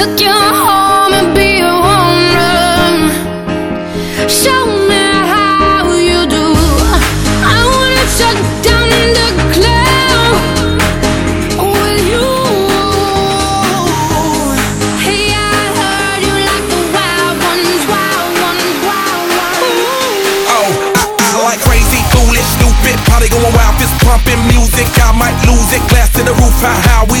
Took you home and be a woman, show me how you do. I wanna shut down the club with you. Hey, I heard you like the wild ones, wild ones, wild ones. Oh, I, I like crazy, foolish, stupid, probably going wild, fist pumping music. I might lose it, glass to the roof, how, how we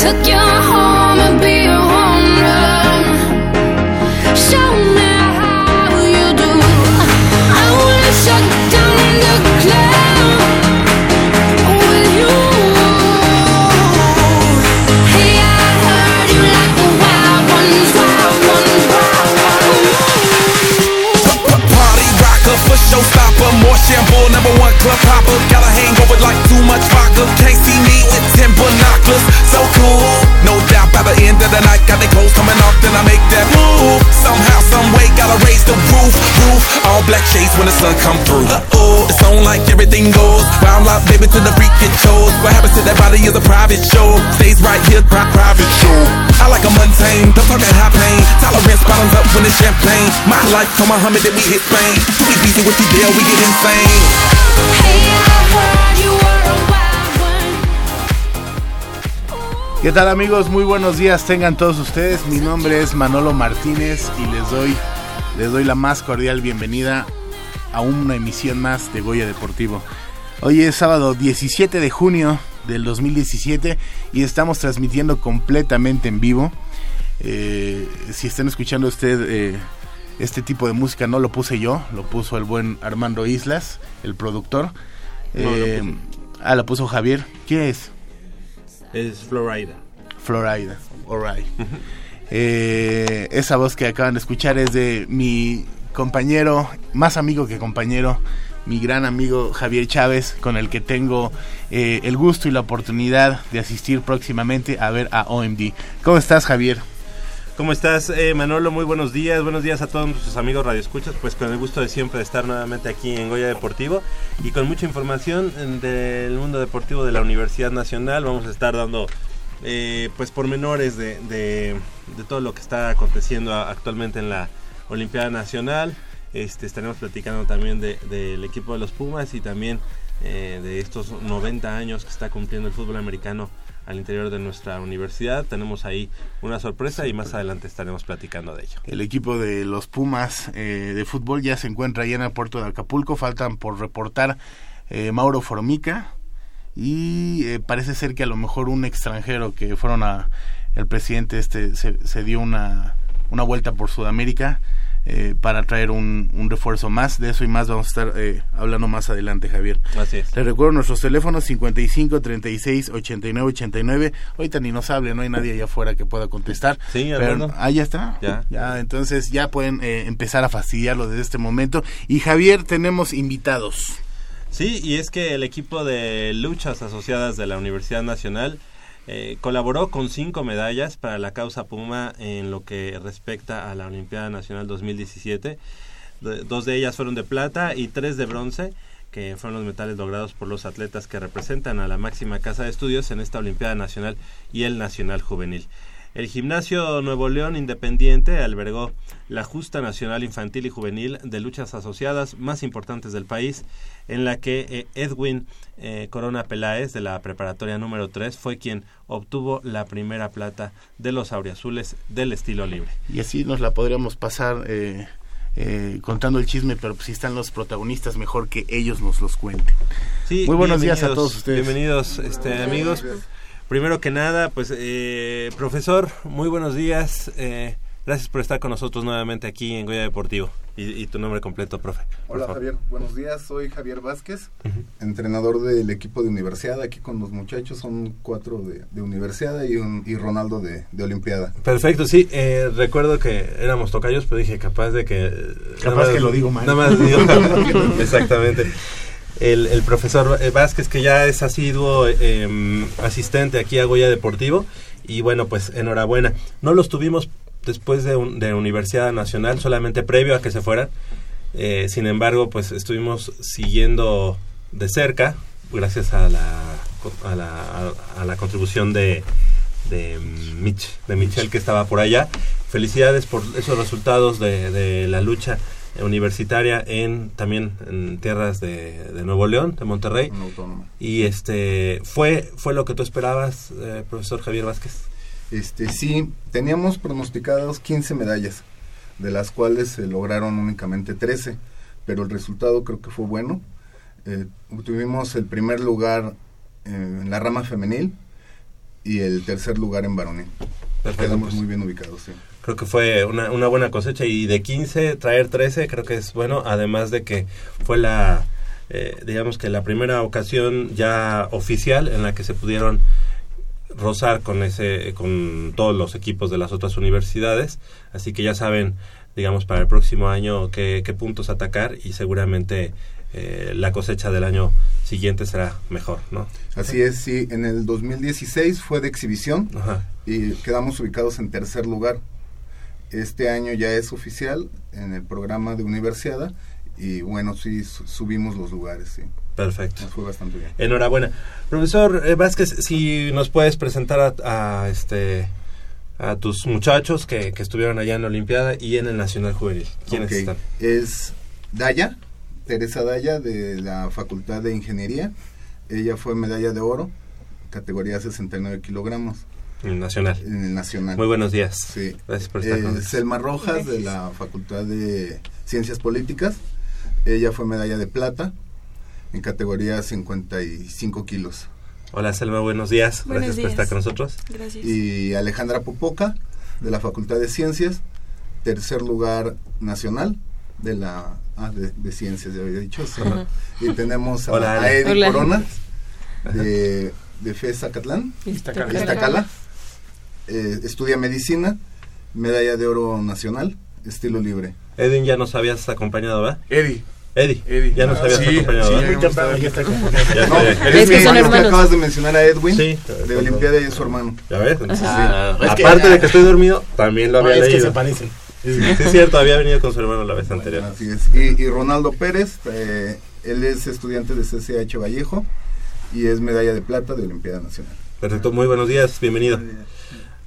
took you home and be a woman, show shampoo, number one club hopper. Got a hangover like too much vodka. Can't see me with 10 binoculars. So cool. No by the end of the night, got the clothes coming off, then I make that move. Somehow, some way, gotta raise the roof. Roof. All black shades when the sun come through. Uh oh, it's on like everything goes. Wild out, baby, to the freak it shows. What happens to that body is a private show. Stays right here, pri- private show. I like a mundane, don't talk that high pain. Tolerance bottoms up when it's champagne. My life for Muhammad, then we hit Spain. Too busy with the deal, we get insane. Hey, I heard you were a ¿Qué tal amigos? Muy buenos días tengan todos ustedes. Mi nombre es Manolo Martínez y les doy, les doy la más cordial bienvenida a una emisión más de Goya Deportivo. Hoy es sábado 17 de junio del 2017 y estamos transmitiendo completamente en vivo. Eh, si están escuchando usted eh, este tipo de música, no lo puse yo, lo puso el buen Armando Islas, el productor. Eh, ah, lo puso Javier. ¿Quién es? Es Florida. Florida, alright. Eh, esa voz que acaban de escuchar es de mi compañero, más amigo que compañero, mi gran amigo Javier Chávez, con el que tengo eh, el gusto y la oportunidad de asistir próximamente a ver a OMD. ¿Cómo estás, Javier? ¿Cómo estás, eh, Manolo? Muy buenos días. Buenos días a todos nuestros amigos radioescuchas. Pues con el gusto de siempre de estar nuevamente aquí en Goya Deportivo y con mucha información del mundo deportivo de la Universidad Nacional. Vamos a estar dando eh, pues pormenores de, de, todo lo que está aconteciendo actualmente en la Olimpiada Nacional. Este, estaremos platicando también de- del equipo de los Pumas y también eh, de estos 90 años que está cumpliendo el fútbol americano al interior de nuestra universidad. Tenemos ahí una sorpresa y más adelante estaremos platicando de ello. El equipo de los Pumas eh, de fútbol ya se encuentra allá en el puerto de Acapulco. Faltan por reportar eh, Mauro Formica y eh, parece ser que a lo mejor un extranjero que fueron a el presidente este se, se dio una, una vuelta por Sudamérica eh, para traer un, un refuerzo más. De eso y más vamos a estar eh, hablando más adelante, Javier. Así es. Les recuerdo nuestros teléfonos 55 36 89 89. Ahorita ni nos hable, no hay nadie allá afuera que pueda contestar. Sí, pero ah, ya está. Ya. entonces ya pueden eh, empezar a fastidiarlo desde este momento. Y Javier, tenemos invitados. Sí, y es que el equipo de luchas asociadas de la Universidad Nacional eh, colaboró con cinco medallas para la causa Puma en lo que respecta a la Olimpiada Nacional 2017. De- dos de ellas fueron de plata y tres de bronce, que fueron los metales logrados por los atletas que representan a la máxima casa de estudios en esta Olimpiada Nacional y el Nacional Juvenil. El Gimnasio Nuevo León Independiente albergó la justa nacional infantil y juvenil de luchas asociadas más importantes del país, en la que eh, Edwin eh, Corona Peláez de la preparatoria número 3 fue quien obtuvo la primera plata de los auriazules del estilo libre. Y así nos la podríamos pasar eh, eh, contando el chisme, pero si están los protagonistas, mejor que ellos nos los cuenten. Sí, Muy buenos días a todos ustedes. Bienvenidos, este, amigos. Primero que nada, pues, eh, profesor, muy buenos días. eh, gracias por estar con nosotros nuevamente aquí en Goya Deportivo. Y, y tu nombre completo, profe. Hola favor. Javier, buenos días, soy Javier Vázquez, entrenador del equipo de universidad, aquí con los muchachos, son cuatro de, de universidad y, un, y Ronaldo de, de olimpiada. Perfecto, sí, eh, recuerdo que éramos tocayos, pero dije capaz de que... Capaz más- que lo digo mal. Nada más digo, exactamente. El, el profesor Vázquez, que ya es asiduo eh, asistente aquí a Goya Deportivo, y bueno, pues enhorabuena. No los tuvimos después de, un- de Universidad Nacional, solamente previo a que se fueran. Eh, sin embargo, pues estuvimos siguiendo de cerca, gracias a la, a la, a- la contribución de, de, mm, Mitch, de Michelle que estaba por allá. Felicidades por esos resultados de, de la lucha universitaria en también en tierras de, de Nuevo León, de Monterrey. Y este fue fue lo que tú esperabas, eh, profesor Javier Vázquez. Este, sí, teníamos pronosticados 15 medallas, de las cuales se lograron únicamente 13, pero el resultado creo que fue bueno. Eh, tuvimos el primer lugar eh, en la rama femenil y el tercer lugar en varonil. Perfecto, Quedamos pues. muy bien ubicados, sí. Creo que fue una, una buena cosecha y de 15 traer 13 creo que es bueno, además de que fue la, eh, digamos que la primera ocasión ya oficial en la que se pudieron rozar con ese, con todos los equipos de las otras universidades, así que ya saben, digamos, para el próximo año qué, qué puntos atacar y seguramente eh, la cosecha del año siguiente será mejor, ¿no? Así es, sí, en el 2016 fue de exhibición Ajá. y quedamos ubicados en tercer lugar. Este año ya es oficial en el programa de universidad y bueno, sí, su- subimos los lugares, sí. Perfecto. Nos fue bastante bien. Enhorabuena. Profesor eh, Vázquez, si nos puedes presentar a, a, este a tus muchachos que, que estuvieron allá en la Olimpiada y en el Nacional Juvenil. ¿Quiénes Ok, están? Es Daya, Teresa Daya de la Facultad de Ingeniería. Ella fue medalla de oro, categoría 69 kilogramos En el Nacional. en el nacional. Muy buenos días. Sí. Gracias por estar con Eh, nosotros. Selma Rojas de la Facultad de Ciencias Políticas. Ella fue medalla de plata en categoría 55 kilos. Hola Selma, buenos días. Buenos Gracias por días. estar con nosotros. Gracias. Y Alejandra Popoca de la Facultad de Ciencias, tercer lugar nacional de la ah, de, de Ciencias, ya había dicho. Y tenemos a, Hola, a. Eddie Hola. Corona de, de FES Zacatlán, Iztacala. Eh, estudia medicina, medalla de oro nacional, estilo libre. Edwin, ya nos habías acompañado, ¿verdad? Eddie. Eddie, Eddie. ya nos Ah, habías sí, acompañado, sí, ¿verdad? muy temprano ya está acompañado. No, eres que son hermano, hermanos. acabas de mencionar a Edwin Sí. de Olimpiada y es su hermano. ¿Ya ves? Entonces, Ah, sí. es que- Aparte de que estoy dormido, también lo No, había es que leído. se parecen. Sí, es cierto, había venido con su hermano la vez anterior. Así es. Y, y Ronaldo Pérez, eh, él es estudiante de CCH Vallejo y es medalla de plata de Olimpiada Nacional. Perfecto, muy buenos días, bienvenido.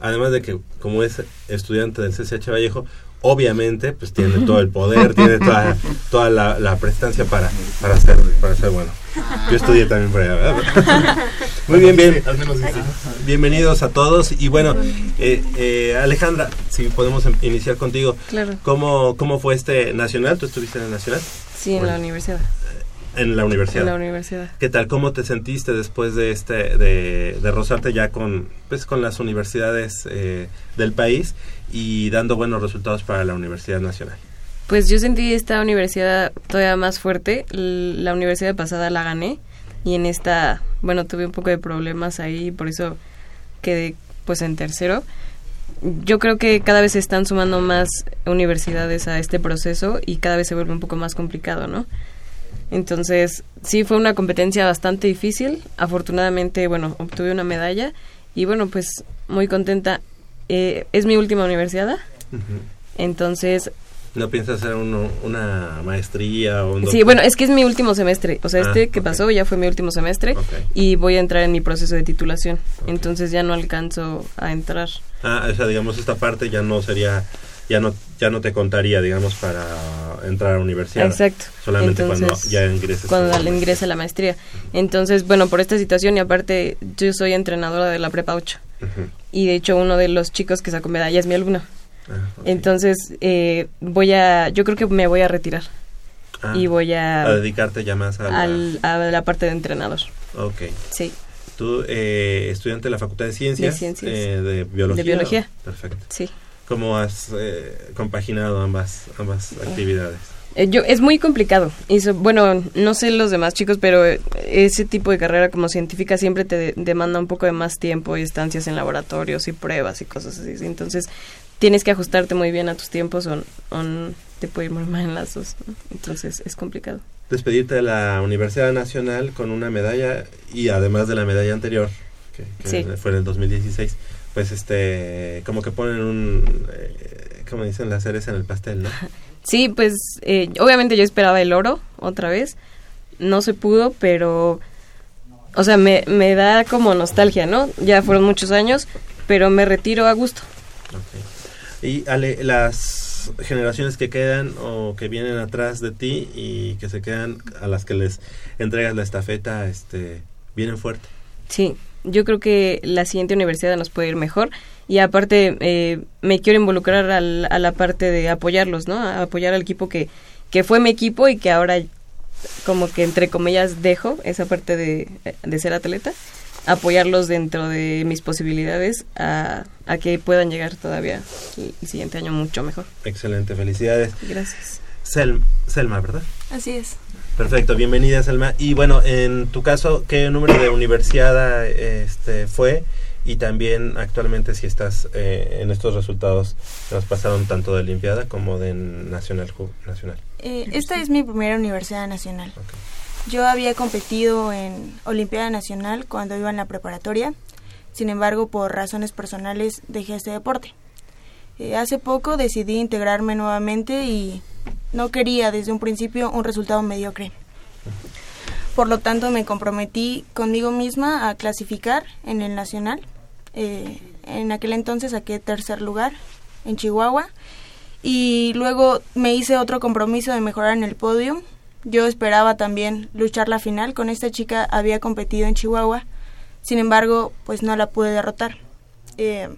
Además de que como es estudiante del CCH Vallejo, obviamente pues tiene todo el poder, tiene toda, toda la, la prestancia para, para, ser, para ser bueno. Yo estudié también por allá, ¿verdad? Muy bien, bien. Al menos dice. Bienvenidos a todos. Y bueno, eh, eh, Alejandra, si podemos em- iniciar contigo. Claro. ¿Cómo, ¿Cómo fue este nacional? ¿Tú estuviste en el nacional? Sí, en Bueno. la universidad. En la universidad. En la universidad. ¿Qué tal? ¿Cómo te sentiste después de este de, de rozarte ya con pues con las universidades eh, del país y dando buenos resultados para la Universidad Nacional? Pues yo sentí esta universidad todavía más fuerte. La universidad pasada la gané y en esta, bueno, tuve un poco de problemas ahí, por eso quedé pues en tercero. Yo creo que cada vez se están sumando más universidades a este proceso y cada vez se vuelve un poco más complicado, ¿no? Entonces, sí fue una competencia bastante difícil. Afortunadamente, bueno, obtuve una medalla y bueno, pues muy contenta. Eh, es mi última universidad. Entonces, ¿No piensas hacer uno- una maestría o un Sí, bueno, es que es mi último semestre. O sea, Ah, este que pasó ya fue mi último semestre y voy a entrar en mi proceso de titulación. Entonces ya no alcanzo a entrar. Ah, o sea, digamos, esta parte ya no sería, ya no, ya no te contaría, digamos, para entrar a la universidad. Exacto. Solamente cuando ya ingreses. Cuando la ingrese a la maestría. Entonces, bueno, por esta situación y aparte yo soy entrenadora de la Prepa 8. Ujú. Y de hecho uno de los chicos que sacó medalla es mi alumno. Ah. Entonces, eh, voy a, yo creo que me voy a retirar Ah, y voy a, a dedicarte ya más a la... al- a la parte de entrenador. Ok. Sí, Tú, eh, estudiante de la Facultad de Ciencias. De Ciencias. eh, de Biología. De Biología. Perfecto. sí. ¿Cómo has eh, compaginado ambas, ambas actividades? Eh, yo, es muy complicado. Y so- bueno, no sé los demás chicos, pero eh, ese tipo de carrera como científica siempre te de- demanda un poco de más tiempo y estancias en laboratorios y pruebas y cosas así. ¿sí? Entonces, tienes que ajustarte muy bien a tus tiempos o, te puede ir muy mal en las dos. ¿no? Entonces, es complicado. Despedirte de la Universidad Nacional con una medalla y además de la medalla anterior, que, que Sí. fue en el 2016, pues este, como que ponen un, eh, como dicen, las cereza en el pastel, ¿no? Sí, pues eh, obviamente yo esperaba el oro otra vez. No se pudo, pero... O sea, me, me da como nostalgia, ¿no? Ya fueron muchos años, pero me retiro a gusto. Ok. Y Ale, las generaciones que quedan o que vienen atrás de ti y que se quedan a las que les entregas la estafeta, este, vienen fuerte. Sí, yo creo que la siguiente universidad nos puede ir mejor y aparte eh, me quiero involucrar al- a la parte de apoyarlos, ¿no? A apoyar al equipo que, que fue mi equipo y que ahora como que entre comillas dejo esa parte de, de ser atleta, apoyarlos dentro de mis posibilidades a, a que puedan llegar todavía el, el siguiente año mucho mejor. Excelente, felicidades. Gracias. Sel- Selma, ¿verdad? Así es. Perfecto, bienvenida Selma. Y bueno, en tu caso, ¿qué número de universidad este, fue? Y también actualmente si estás eh, en estos resultados que nos pasaron tanto de Olimpiada como de Nacional. Nacional. Eh, esta es mi primera universidad nacional. Yo había competido en Olimpiada Nacional cuando iba en la preparatoria. Sin embargo, por razones personales dejé este deporte. Eh, hace poco decidí integrarme nuevamente y no quería desde un principio un resultado mediocre. Por lo tanto, me comprometí conmigo misma a clasificar en el nacional. Eh, en aquel entonces saqué tercer lugar en Chihuahua y luego me hice otro compromiso de mejorar en el podio. Yo esperaba también luchar la final. Con esta chica había competido en Chihuahua. Sin embargo, pues no la pude derrotar. Eh,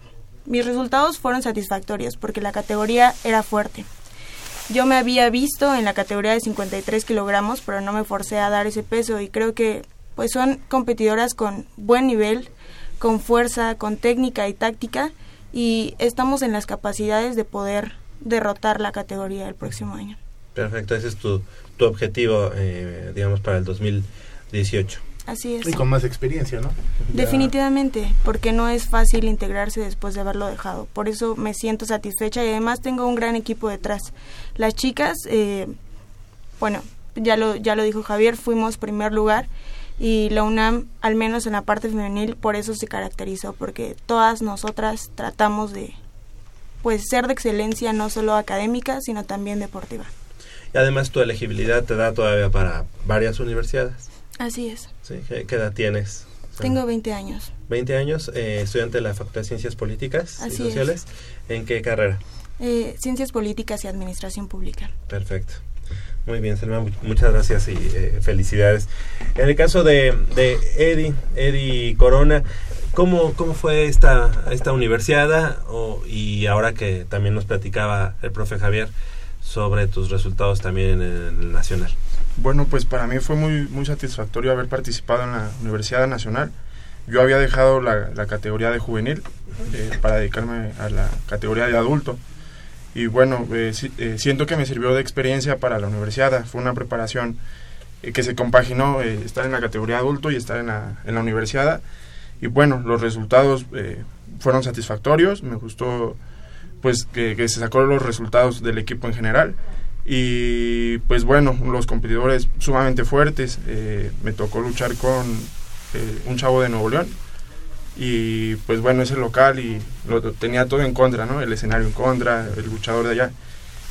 mis resultados fueron satisfactorios porque la categoría era fuerte. Yo me había visto en la categoría de 53 kilogramos, pero no me forcé a dar ese peso y creo que pues son competidoras con buen nivel, con fuerza, con técnica y táctica y estamos en las capacidades de poder derrotar la categoría el próximo año. Perfecto, ese es tu, tu objetivo, eh, digamos, para el 2018. Así es. Y con más experiencia, ¿no? Definitivamente, porque no es fácil integrarse después de haberlo dejado. Por eso me siento satisfecha y además tengo un gran equipo detrás. Las chicas, eh, bueno, ya lo, ya lo dijo Javier, fuimos primer lugar y la UNAM, al menos en la parte femenil, por eso se caracterizó, porque todas nosotras tratamos de pues ser de excelencia no solo académica, sino también deportiva. Y además tu elegibilidad te da todavía para varias universidades. Así es. ¿Sí? ¿Qué, qué edad tienes? Tengo 20 años. 20 años, eh, estudiante de la Facultad de Ciencias Políticas Así y es. Sociales. ¿En qué carrera? Eh, Ciencias Políticas y Administración Pública. Perfecto. Muy bien, Selma, mu- muchas gracias y eh, felicidades. En el caso de, de Eddie, Eddie Corona, ¿cómo, cómo fue esta, esta universidad? O- y ahora que también nos platicaba el profe Javier sobre tus resultados también en el Nacional. Bueno, pues para mí fue muy, muy satisfactorio haber participado en la Universidad Nacional. Yo había dejado la, categoría de juvenil eh, para dedicarme a la categoría de adulto. Y bueno, eh, si- eh, siento que me sirvió de experiencia para la universidad. Fue una preparación que se compaginó estar en la categoría adulto y estar en la, universidad. Y bueno, los resultados fueron satisfactorios. Me gustó pues que, que se sacó los resultados del equipo en general y pues bueno los competidores sumamente fuertes eh, me tocó luchar con eh, un chavo de Nuevo León y pues bueno ese local y lo, tenía todo en contra no el escenario en contra el luchador de allá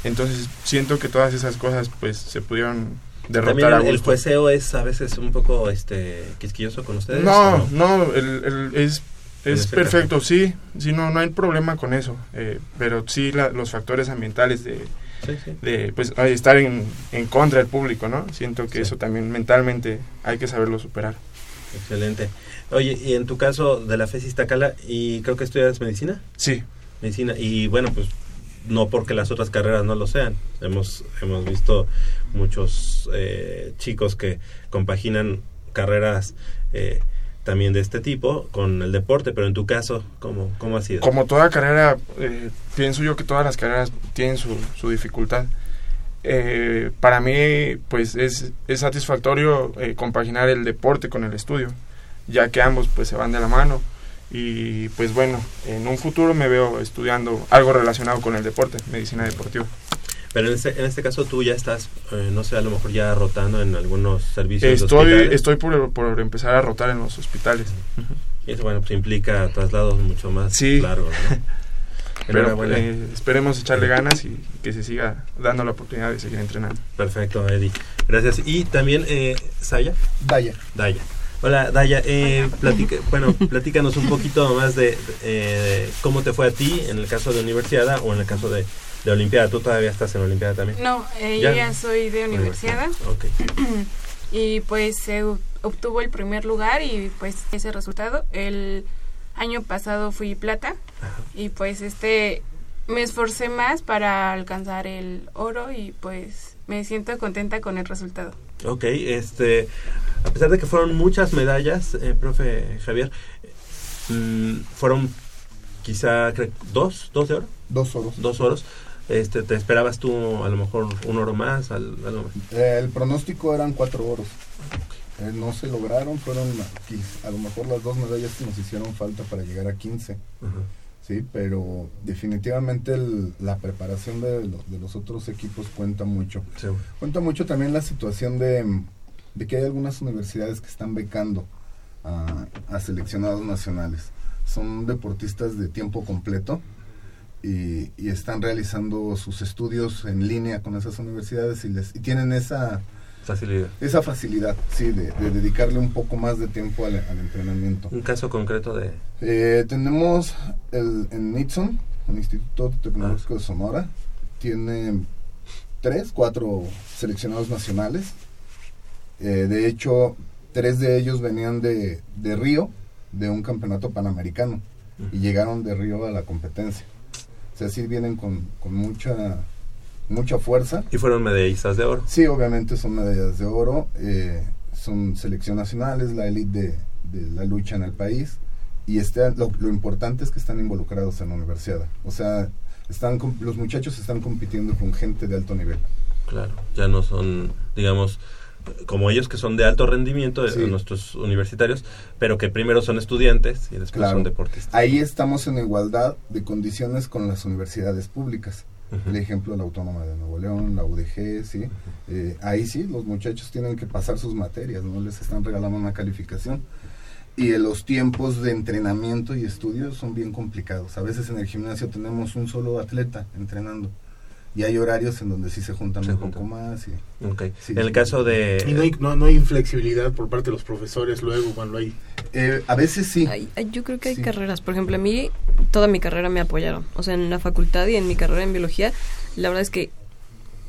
Entonces siento que todas esas cosas pues se pudieron También derrotar a el, el gusto. jueceo es a veces un poco este quisquilloso con ustedes. No, ¿o no, el, el- es, es perfecto, sí, sí, no, no hay problema con eso, eh, pero sí la- los factores ambientales de, Sí, sí. de pues, estar en, en contra del público, ¿no? Siento que Sí. eso también mentalmente hay que saberlo superar. Excelente. Oye, y en tu caso de la FES Iztacala, y creo que estudias medicina, Sí, medicina, y bueno, pues no porque las otras carreras no lo sean. Hemos, hemos visto muchos eh, chicos que compaginan carreras eh, también de este tipo con el deporte, pero en tu caso, ¿cómo, cómo ha sido? como toda carrera, eh, pienso yo que todas las carreras tienen su, su dificultad. Eh, para mí, pues es, es satisfactorio eh, compaginar el deporte con el estudio, ya que ambos pues se van de la mano. Y pues bueno, en un futuro me veo estudiando algo relacionado con el deporte, medicina deportiva. Pero en este, en este caso tú ya estás, eh, no sé, a lo mejor ya rotando en algunos servicios de Estoy, hospitales. estoy por, por empezar a rotar en los hospitales. Y eso, bueno, pues implica traslados mucho más Sí. largos, ¿no? Pero eh, esperemos echarle ganas y que se siga dando la oportunidad de seguir entrenando. Perfecto, Eddie. Gracias. Y también, eh, Saya, Vaya. Daya. Hola, Daya. Eh, platica, bueno, platícanos un poquito más de eh, cómo te fue a ti en el caso de universidad o en el caso de, de Olimpiada. Tú todavía estás en Olimpiada también. No, eh, Ya. yo ya soy de universidad Ok. y pues se ob- obtuvo el primer lugar y pues ese resultado. El año pasado fui plata y pues este me esforcé más para alcanzar el oro y pues me siento contenta con el resultado. Ok, este, a pesar de que fueron muchas medallas, eh, profe Javier, mm, fueron quizá creo, dos, dos de oro, Dos oros. dos oros. Este, ¿Te esperabas tú a lo mejor un oro más? al- algo más? Eh, el pronóstico eran cuatro oros. Eh, no se lograron, fueron a lo mejor las dos medallas que nos hicieron falta para llegar a 15. Ajá. Sí, pero definitivamente el- la preparación de los, de los otros equipos cuenta mucho. Sí. Cuenta mucho también la situación de, de que hay algunas universidades que están becando a, a seleccionados nacionales. Son deportistas de tiempo completo y, y están realizando sus estudios en línea con esas universidades y, les, y tienen esa, Facilidad. esa facilidad, sí, de, de dedicarle un poco más de tiempo al, al entrenamiento. Un caso concreto de... Eh, tenemos el, en Nixon, el Instituto Tecnológico de Sonora, tiene tres, cuatro seleccionados nacionales. Eh, de hecho, tres de ellos venían de, de Río, de un campeonato panamericano, y llegaron de Río a la competencia. Sea, sí vienen con, con mucha, mucha fuerza. Y fueron medallistas de oro. Sí, obviamente son medallas de oro, eh, son selección nacionales, la élite de, de la lucha en el país y este, lo, lo importante es que están involucrados en la universidad. O sea, están los muchachos están compitiendo con gente de alto nivel. Claro, ya no son, digamos, como ellos que son de alto rendimiento, eh, Sí. nuestros universitarios, pero que primero son estudiantes y después Claro. son deportistas. Ahí estamos en igualdad de condiciones con las universidades públicas. El ejemplo, la Autónoma de Nuevo León, la UDG, ¿sí? Eh, ahí sí, los muchachos tienen que pasar sus materias, no les están regalando una calificación. Y eh, los tiempos de entrenamiento y estudio son bien complicados. A veces en el gimnasio tenemos un solo atleta entrenando. Y hay horarios en donde sí se juntan Se un juntan. poco más. Y. Sí, en el sí. caso de... Y no hay, no, no hay inflexibilidad por parte de los profesores luego cuando hay... Eh, a veces sí. Ay, ay, yo creo que hay Sí. carreras. Por ejemplo, a mí toda mi carrera me apoyaron. O sea, en la facultad y en mi carrera en biología, la verdad es que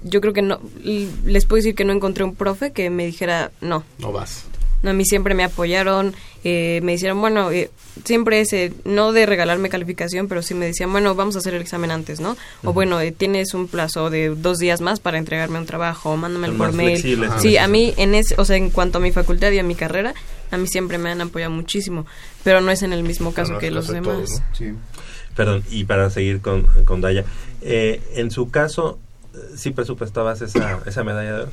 yo creo que no, les puedo decir que no encontré un profe que me dijera no. No vas. No, a mí siempre me apoyaron, eh, me dijeron, bueno, eh, siempre ese, no de regalarme calificación, pero sí me decían, bueno, vamos a hacer el examen antes, ¿no? O bueno, eh, tienes un plazo de dos días más para entregarme un trabajo, o mándamelo Son por mail. Sí, a mí, en ese, o sea, en cuanto a mi facultad y a mi carrera, a mí siempre me han apoyado muchísimo, pero no es en el mismo caso no es que los demás. todos, ¿no? Sí. Perdón, y para seguir con, con Daya, eh, en su caso, ¿sí presupuestabas esa, esa medalla de oro?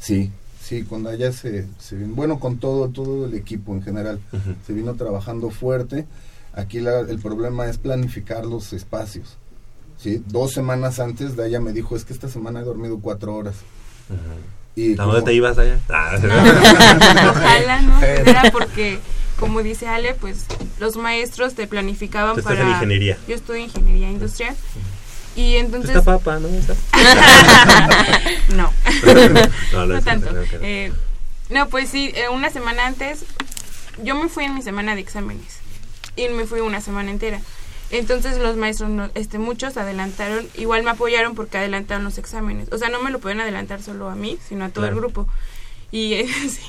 Sí, sí, con Daya se, se vino- bueno, con todo, todo el equipo en general, se vino trabajando fuerte. Aquí la- el problema es planificar los espacios. ¿sí? Dos semanas antes, Daya me dijo, es que esta semana he dormido cuatro horas. Y ¿A dónde te ibas, Daya? Ah, Ojalá no, era porque, como dice Ale, pues los maestros te planificaban Tú estás para... en ingeniería. Yo estudio ingeniería industrial Y entonces... Está papa, ¿no? Está- no. No, no tanto. Eh, no, pues sí, eh, una semana antes, yo me fui en mi semana de exámenes y me fui una semana entera. Entonces los maestros, no- este, muchos adelantaron, igual me apoyaron porque adelantaron los exámenes. O sea, no me lo pueden adelantar solo a mí, sino a todo el grupo. Y eh, sí.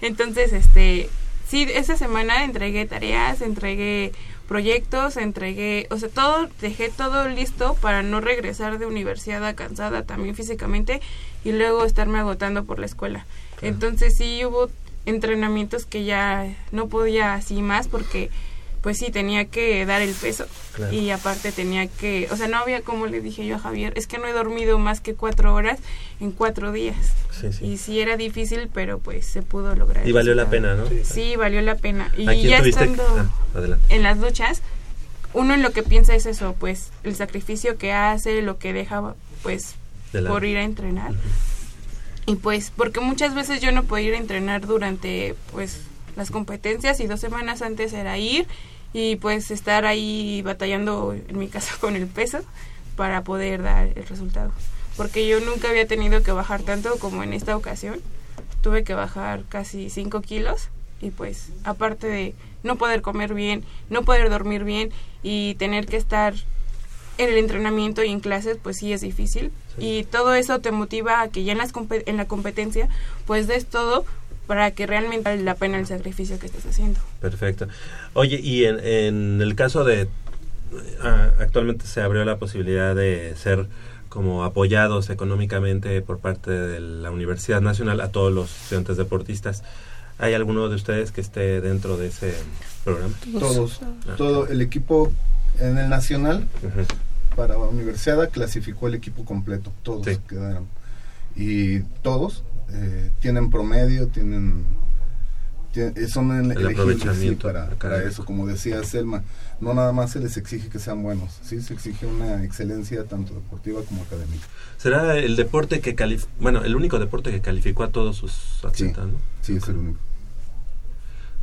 entonces, este, sí, esa semana entregué tareas, entregué proyectos, entregué, o sea, todo, dejé todo listo para no regresar de universidad cansada también físicamente y luego estarme agotando por la escuela. Entonces sí hubo entrenamientos que ya no podía así más porque pues sí tenía que dar el peso Claro. y aparte tenía que, o sea, no había como le dije yo a Javier, es que no he dormido más que cuatro horas en cuatro días. Sí, sí. Y sí era difícil, pero pues se pudo lograr. Y valió la pena, ¿no? Sí, valió la pena. Y ¿A quién ya estando Ah, en las luchas, uno en lo que piensa es eso, pues el sacrificio que hace, lo que deja, pues De la- por ir a entrenar. Y pues, porque muchas veces yo no podía ir a entrenar durante, pues, las competencias y dos semanas antes era ir y pues estar ahí batallando en mi casa con el peso para poder dar el resultado. Porque yo nunca había tenido que bajar tanto como en esta ocasión. Tuve que bajar casi 5 kilos y pues aparte de no poder comer bien, no poder dormir bien y tener que estar en el entrenamiento y en clases, pues sí es difícil. Y todo eso te motiva a que ya en, las en la competencia, pues des todo para que realmente vale la pena el sacrificio que estás haciendo. Perfecto. Oye, y en, en el caso de... ah, actualmente se abrió la posibilidad de ser como apoyados económicamente por parte de la Universidad Nacional a todos los estudiantes deportistas. ¿Hay alguno de ustedes que esté dentro de ese programa? Todos, Ah. todo el equipo en el nacional para la universidad clasificó el equipo completo, todos Sí. quedaron. Y todos eh, tienen promedio, tienen, tien- eh, son el, El sí, aprovechamiento para, eso, como decía Selma, no nada más se les exige que sean buenos, sí se exige una excelencia tanto deportiva como académica. ¿Será el deporte que calificó, bueno, el único deporte que calificó a todos sus atletas, ¿no? Sí, es el único.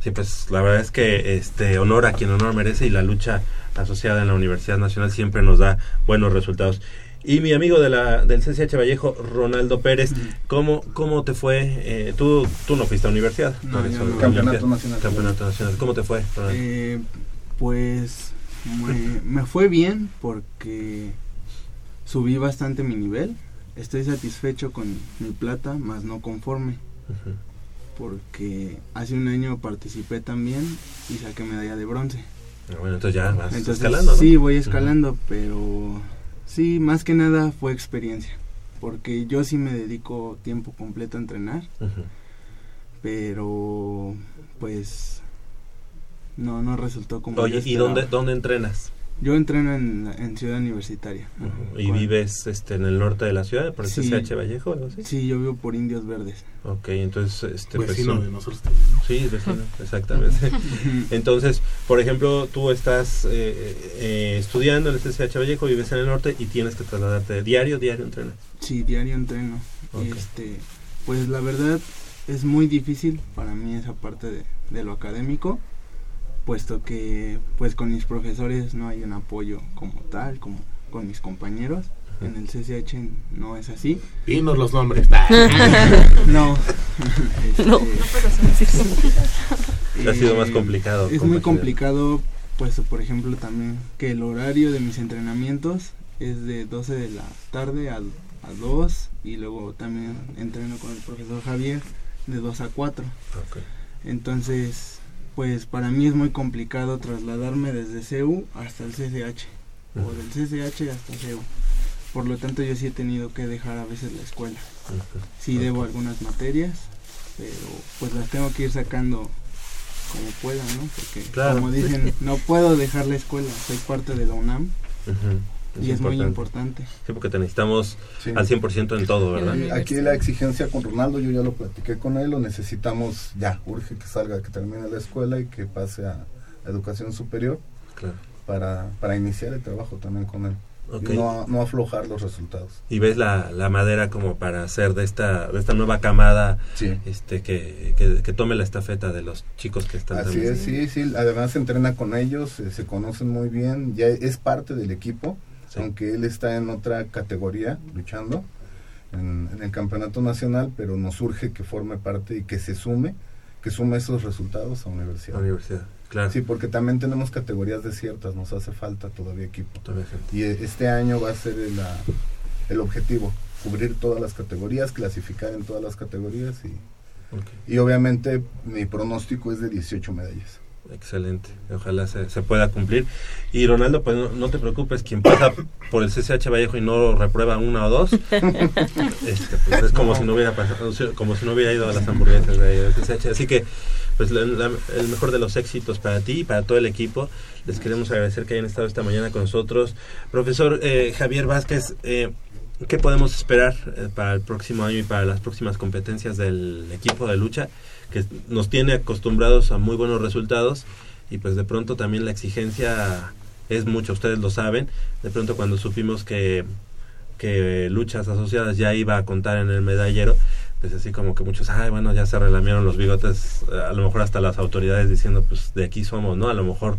Sí, pues la verdad es que este honor a quien honor merece y la lucha asociada en la Universidad Nacional siempre nos da buenos resultados. Y mi amigo de la, del CCH Vallejo, Ronaldo Pérez, ¿cómo, cómo te fue? Eh, tú, tú no fuiste a universidad. No, por yo eso, no. Campeonato nacional. Campeonato nacional. ¿Cómo te fue? Eh, pues me, me fue bien porque subí bastante mi nivel. Estoy satisfecho con mi plata, más no conforme. Ujú. Porque hace un año participé también y saqué medalla de bronce. Ah, Bueno, entonces ya vas Entonces, escalando, ¿no? Sí, voy escalando, pero sí, más que nada fue experiencia. Porque yo sí me dedico tiempo completo a entrenar, pero pues no, no resultó como Oye, ¿y dónde, dónde entrenas? Yo entreno en, en Ciudad Universitaria. ¿Y vives este, en el norte de la ciudad, por el Sí. CCH Vallejo o algo así? Sí, yo vivo por Indios Verdes. Ok, entonces... Este, pues, Vecino de nosotros también. Sí, vecino, exactamente. Entonces, por ejemplo, tú estás eh, eh, estudiando en el CCH Vallejo, vives en el norte y tienes que trasladarte diario, diario entrenas. Sí, diario entreno. Ok. Este, pues la verdad es muy difícil para mí esa parte de, de lo académico, puesto que pues con mis profesores no hay un apoyo como tal, como con mis compañeros. En el CCH no es así. Dinos los nombres. No. Este, No. Ha sido eh, más complicado. Es muy complicado, puesto por ejemplo también que el horario de mis entrenamientos es de 12 de la tarde a, a 2 y luego también entreno con el profesor Javier de 2 a 4. Ok. Entonces, pues para mí es muy complicado trasladarme desde CEU hasta el CCH o del CCH hasta CEU. Por lo tanto, yo sí he tenido que dejar a veces la escuela. Ujú. Sí debo algunas materias, pero pues las tengo que ir sacando como pueda, ¿no? Porque Claro. como dicen, no puedo dejar la escuela, soy parte de la UNAM Ujú. y es muy importante. Sí, porque te necesitamos Sí. al 100% en todo, ¿verdad? Sí, Aquí la exigencia con Ronaldo, yo ya lo platiqué con él, lo necesitamos ya, urge que salga, que termine la escuela y que pase a educación superior Claro. para, para iniciar el trabajo también con él. Ok. Y no, no aflojar los resultados. Y ves la, la madera como para hacer de esta de esta nueva camada Sí. este que, que, que tome la estafeta de los chicos que están Así es, sí, sí, además se entrena con ellos, eh, se conocen muy bien, ya es parte del equipo, aunque él está en otra categoría luchando en, en el campeonato nacional, pero nos urge que forme parte y que se sume, que sume esos resultados a universidad. La universidad, claro. Sí, porque también tenemos categorías desiertas, nos hace falta todavía equipo. Todavía. Y eh, este año va a ser el, objetivo, cubrir todas las categorías, clasificar en todas las categorías y, y obviamente mi pronóstico es de 18 medallas. Excelente, ojalá se, se pueda cumplir. Y Ronaldo, pues no, no te preocupes, quien pasa por el CCH Vallejo y no reprueba una o dos, este, pues es como si no hubiera pasado, como si no hubiera ido a las hamburguesas de ahí del CCH. Así que, pues la- la- el mejor de los éxitos para ti y para todo el equipo. Les queremos agradecer que hayan estado esta mañana con nosotros. Profesor eh, Javier Vázquez, eh, ¿qué podemos esperar eh, para el próximo año y para las próximas competencias del equipo de lucha? Que nos tiene acostumbrados a muy buenos resultados y pues de pronto también la exigencia es mucha, ustedes lo saben, de pronto cuando supimos que, que luchas asociadas ya iba a contar en el medallero, pues así como que muchos, ay bueno, ya se relamieron los bigotes, a lo mejor hasta las autoridades diciendo pues de aquí somos, ¿no? A lo mejor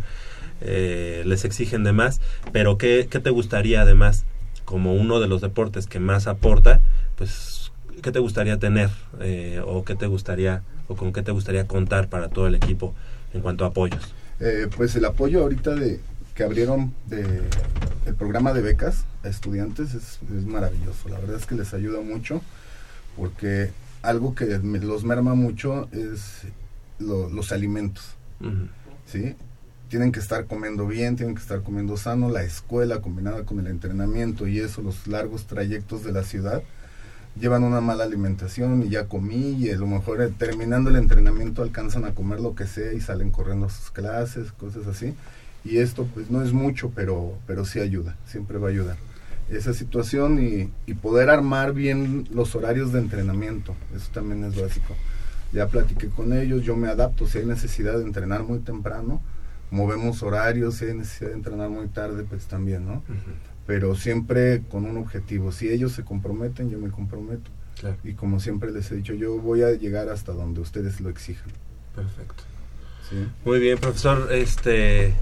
eh, les exigen de más, pero ¿qué, ¿qué te gustaría además como uno de los deportes que más aporta, pues ¿qué te gustaría tener eh, o qué te gustaría o con qué te gustaría contar para todo el equipo en cuanto a apoyos? Eh, pues el apoyo ahorita de que abrieron de, el programa de becas a estudiantes es, es maravilloso. La verdad es que les ayuda mucho porque algo que los merma mucho es lo- los alimentos. ¿sí? Tienen que estar comiendo bien, tienen que estar comiendo sano, la escuela combinada con el entrenamiento y eso, los largos trayectos de la ciudad, llevan una mala alimentación y ya comí y a lo mejor eh, terminando el entrenamiento alcanzan a comer lo que sea y salen corriendo a sus clases, cosas así. Y esto pues no es mucho, pero, pero sí ayuda, siempre va a ayudar. Esa situación y, poder armar bien los horarios de entrenamiento, eso también es básico. Ya platiqué con ellos, yo me adapto, si hay necesidad de entrenar muy temprano, movemos horarios, si hay necesidad de entrenar muy tarde, pues también, ¿no? Pero siempre con un objetivo, si ellos se comprometen, yo me comprometo. Claro. Y como siempre les he dicho, yo voy a llegar hasta donde ustedes lo exijan. Perfecto. ¿sí? Muy bien, profesor este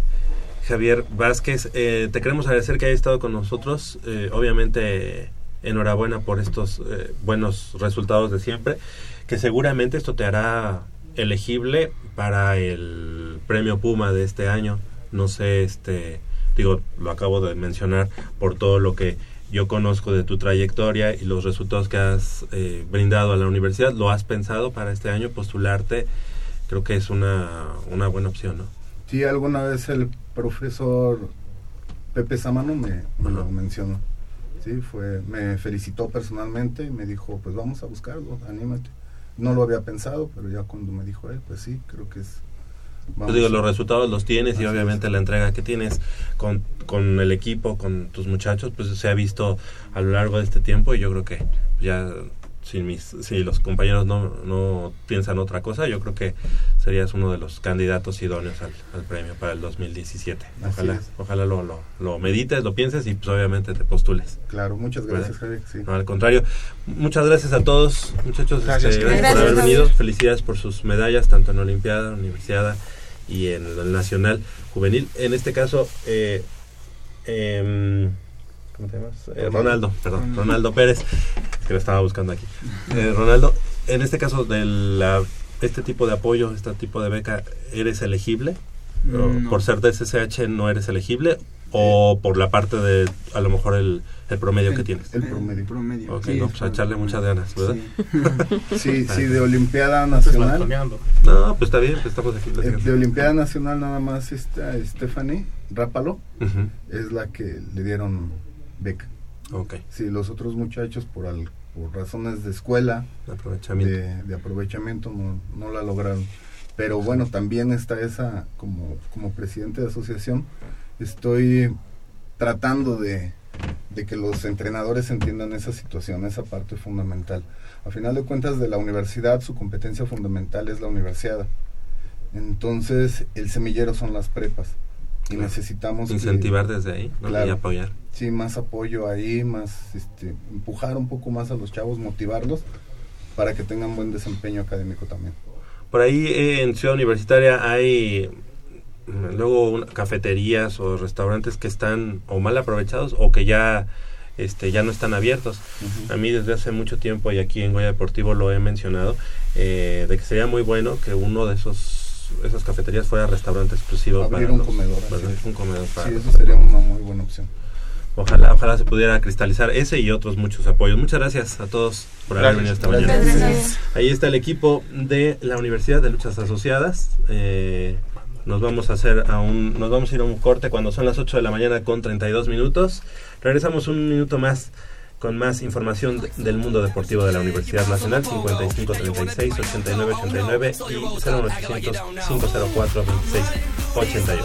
Javier Vázquez, eh, te queremos agradecer que haya estado con nosotros. Eh, obviamente, enhorabuena por estos eh, buenos resultados de siempre, que seguramente esto te hará elegible para el premio Puma de este año. No sé, este, digo, lo acabo de mencionar por todo lo que yo conozco de tu trayectoria y los resultados que has eh, brindado a la universidad. ¿Lo has pensado para este año postularte? Creo que es una, una buena opción, ¿no? Sí, alguna vez el profesor Pepe Samano me, me lo mencionó. Sí, fue, me felicitó personalmente y me dijo, pues vamos a buscarlo, anímate. No lo había pensado, pero ya cuando me dijo él, pues sí, creo que es... Yo digo, los resultados los tienes y Así obviamente es. la entrega que tienes con, con el equipo, con tus muchachos, pues se ha visto a lo largo de este tiempo y yo creo que ya si, mis, si los compañeros no, no piensan otra cosa, yo creo que serías uno de los candidatos idóneos al, al premio para el 2017. Así Ojalá, es. ojalá lo, lo, lo medites, lo pienses y pues obviamente te postules. Claro, muchas gracias. Javier. Sí. No, al contrario, muchas gracias a todos, muchachos. Gracias, este, Javier. gracias por haber Gracias, venido. Felicidades por sus medallas, tanto en Olimpiada, Universidad y en el Nacional Juvenil. En este caso, eh, em, ¿cómo te llamas? Eh, Ronaldo, perdón, Ronaldo Pérez, que lo estaba buscando aquí. Eh, Ronaldo, en este caso de la, este tipo de apoyo, este tipo de beca, ¿eres elegible? ¿O No. ¿Por ser de SSH no eres elegible? ¿O por la parte de, a lo mejor, el, el promedio que tienes? El promedio. promedio. Ok, sí, no, pues a echarle muchas ganas, ¿verdad? Sí. Sí, sí, de Olimpiada Nacional. No, pues está bien, pues estamos aquí. eh, platicando. De Olimpiada Nacional nada más está Stephanie Rápalo, es la que le dieron beca. Ok, Sí, los otros muchachos por, al- por razones de escuela, aprovechamiento. de, de aprovechamiento no, no la lograron. Pero bueno, también está esa, como, como presidente de asociación, estoy tratando de, de que los entrenadores entiendan esa situación, esa parte fundamental. A final de cuentas, de la universidad, su competencia fundamental es la universidad. Entonces, el semillero son las prepas. Y Claro. necesitamos que- Incentivar desde ahí ¿no? Claro. y apoyar. sí, más apoyo ahí, más este, empujar un poco más a los chavos, motivarlos para que tengan buen desempeño académico también. Por ahí eh, en Ciudad Universitaria hay luego una- cafeterías o restaurantes que están o mal aprovechados o que ya este ya no están abiertos. A mí desde hace mucho tiempo y aquí en Goya Deportivo lo he mencionado eh, de que sería muy bueno que uno de esos esas cafeterías fuera restaurante exclusivo Abrir para un los- comedor, para- es. un comedor para Sí, eso sería una muy buena opción. Ojalá, ojalá se pudiera cristalizar ese y otros muchos apoyos. Muchas gracias a todos por haber venido esta Gracias. mañana. Gracias. Ahí está el equipo de la Universidad de Luchas Asociadas. Eh, nos vamos a hacer a un, nos vamos a ir a un corte cuando son las 8 de la mañana con 32 minutos. Regresamos un minuto más con más información de- del mundo deportivo de la Universidad Nacional 55 36 89 89 y 0800 504 26 88.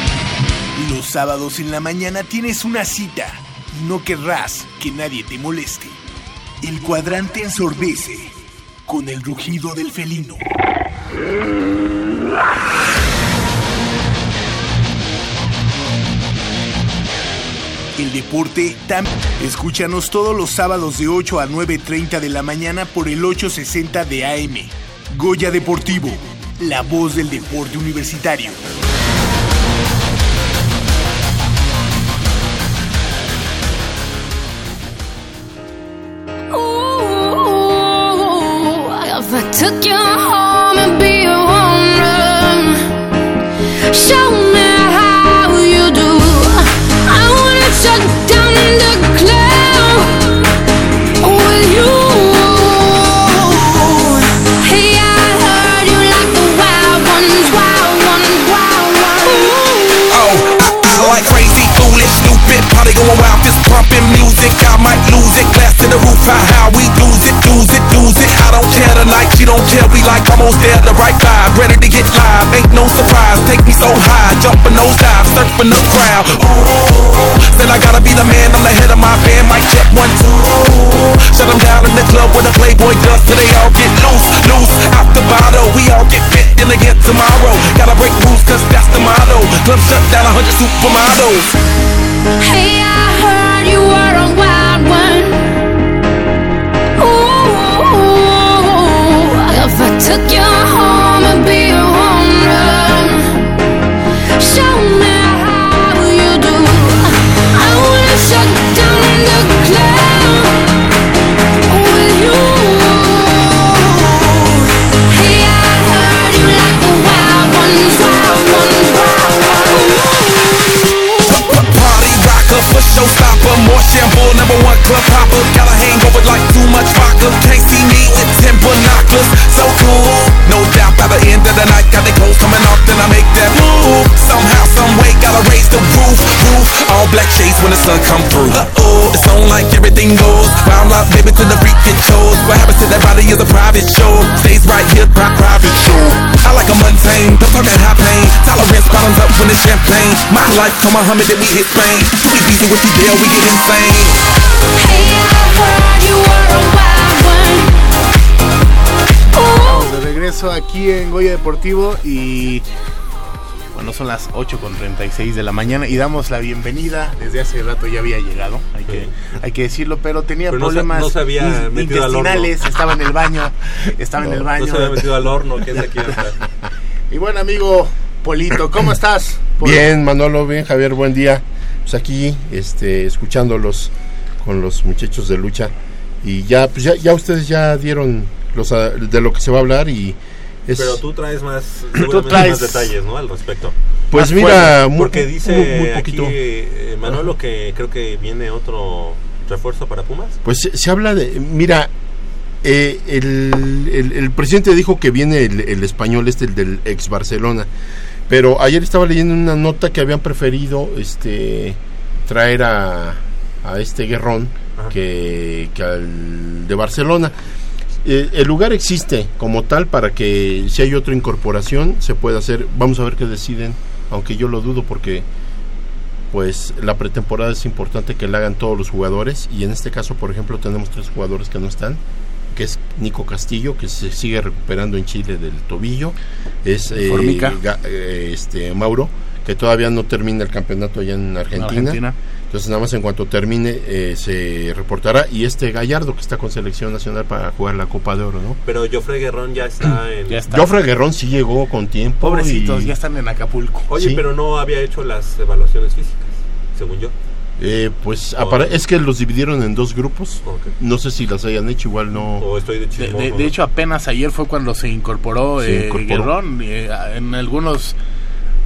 Los sábados en la mañana tienes una cita y no querrás que nadie te moleste. El cuadrante ensordece con el rugido del felino. El deporte también. Escúchanos todos los sábados de 8 a 9.30 de la mañana por el 860 de AM. Goya Deportivo, la voz del deporte universitario. Took you home and be a run, show me how you do. I wanna shut down the cloud with you. Hey, I heard you like the wild ones, wild ones, wild ones. Oh, I, I like crazy, foolish, stupid, party going wild, fist pumping music. I might lose it, glass to the roof, how, how we lose it, lose it, lose it. I don't care tonight, she don't care, we like almost there, the right vibe, ready to get live. Ain't no surprise, take me so high, jumping those dives, surfing the crowd. Ooh, said I gotta be the man, I'm the head of my band, mic check one, two. Shut them down in the club with a Playboy does, till they all get loose, loose. Out the bottle, we all get fit in again tomorrow. Gotta break rules, cause that's the motto. Club shut down, a hundred supermodels. Hey, I heard took you home and be when the sun come through. Uh oh, it's on like everything goes. Wild out, baby, to the freak it shows. What happens to that body is a private show. Stays right here, pri- private show. I like a mundane, don't talk that high pain. Tolerance bottoms up when it's champagne. My life, come Muhammad, then we hit Spain. Too easy with you there, we get insane. Hey, I heard you were a wild one. Estamos de regreso aquí en Goya Deportivo y bueno, son las 8 con 36 de la mañana y damos la bienvenida. Desde hace rato ya había llegado, hay que, hay que decirlo, pero tenía Pero no se- problemas no se había in- metido al horno. intestinales, estaba en el baño, estaba en el baño. No se había metido al horno, que es aquí. Y bueno, amigo Polito, ¿cómo estás? Polo? Bien, Manolo, bien, Javier, buen día. Pues aquí, este, escuchándolos con los muchachos de lucha. Y ya, pues ya, ya ustedes ya dieron los, a- de lo que se va a hablar y, Es- Pero tú traes más, Tú traes- más detalles, ¿no? Al respecto. Pues Más mira, muy- porque dice muy aquí poquito. eh, Manolo que creo que viene otro refuerzo para Pumas. Pues se, se habla de, mira, eh, el, el- el presidente dijo que viene el, el español este, el del ex Barcelona, pero ayer estaba leyendo una nota que habían preferido este traer a, a este Guerrón que, que al de Barcelona. Eh, el lugar existe como tal para que si hay otra incorporación se pueda hacer. Vamos a ver qué deciden, aunque yo lo dudo porque pues la pretemporada es importante que la hagan todos los jugadores y en este caso por ejemplo tenemos tres jugadores que no están que es Nico Castillo que se sigue recuperando en Chile del tobillo es eh, Formica. Eh, este Mauro que todavía no termina el campeonato allá en Argentina, Argentina. Entonces nada más en cuanto termine eh, se reportará y este Gallardo que está con selección nacional para jugar la Copa de Oro no Pero Joffrey Guerrón ya está en... Joffre Guerrón sí llegó con tiempo Pobrecitos, y- ya están en Acapulco. Oye, Sí. pero no había hecho las evaluaciones físicas, según yo. Eh, pues Oh. apare- es que los dividieron en dos grupos. Ok. No sé si las hayan hecho, igual no. O estoy de De, chismoso. de- de hecho, apenas ayer fue cuando se incorporó, Se eh, incorporó. Guerrón. eh, en algunos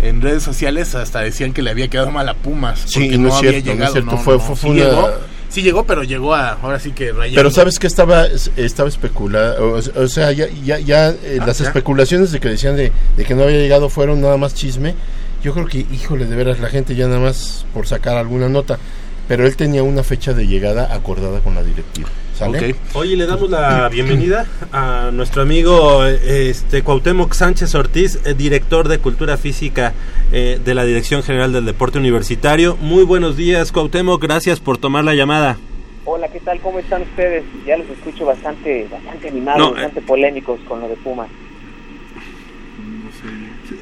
en redes sociales hasta decían que le había quedado mal a Pumas. Sí, porque no es había cierto, no es llegado. cierto, no, fue- fue- sí fue una- llegó, sí llegó, pero llegó a, ahora sí que rayando. Pero sabes que estaba estaba especulado, o, o sea, ya, ya, ya eh, Ah, las ya. especulaciones de que decían de, de que no había llegado fueron nada más chisme. Yo creo que, híjole, de veras la gente ya nada más por sacar alguna nota. Pero él tenía una fecha de llegada acordada con la directiva. ¿Sale? Oye, le damos la bienvenida a nuestro amigo eh, este Cuauhtémoc Sánchez Ortiz, eh, director de Cultura Física eh, de la Dirección General del Deporte Universitario. Muy buenos días, Cuauhtémoc, gracias por tomar la llamada. Hola, ¿qué tal? ¿Cómo están ustedes? Ya los escucho bastante, bastante animados, No, eh. bastante polémicos con lo de Pumas.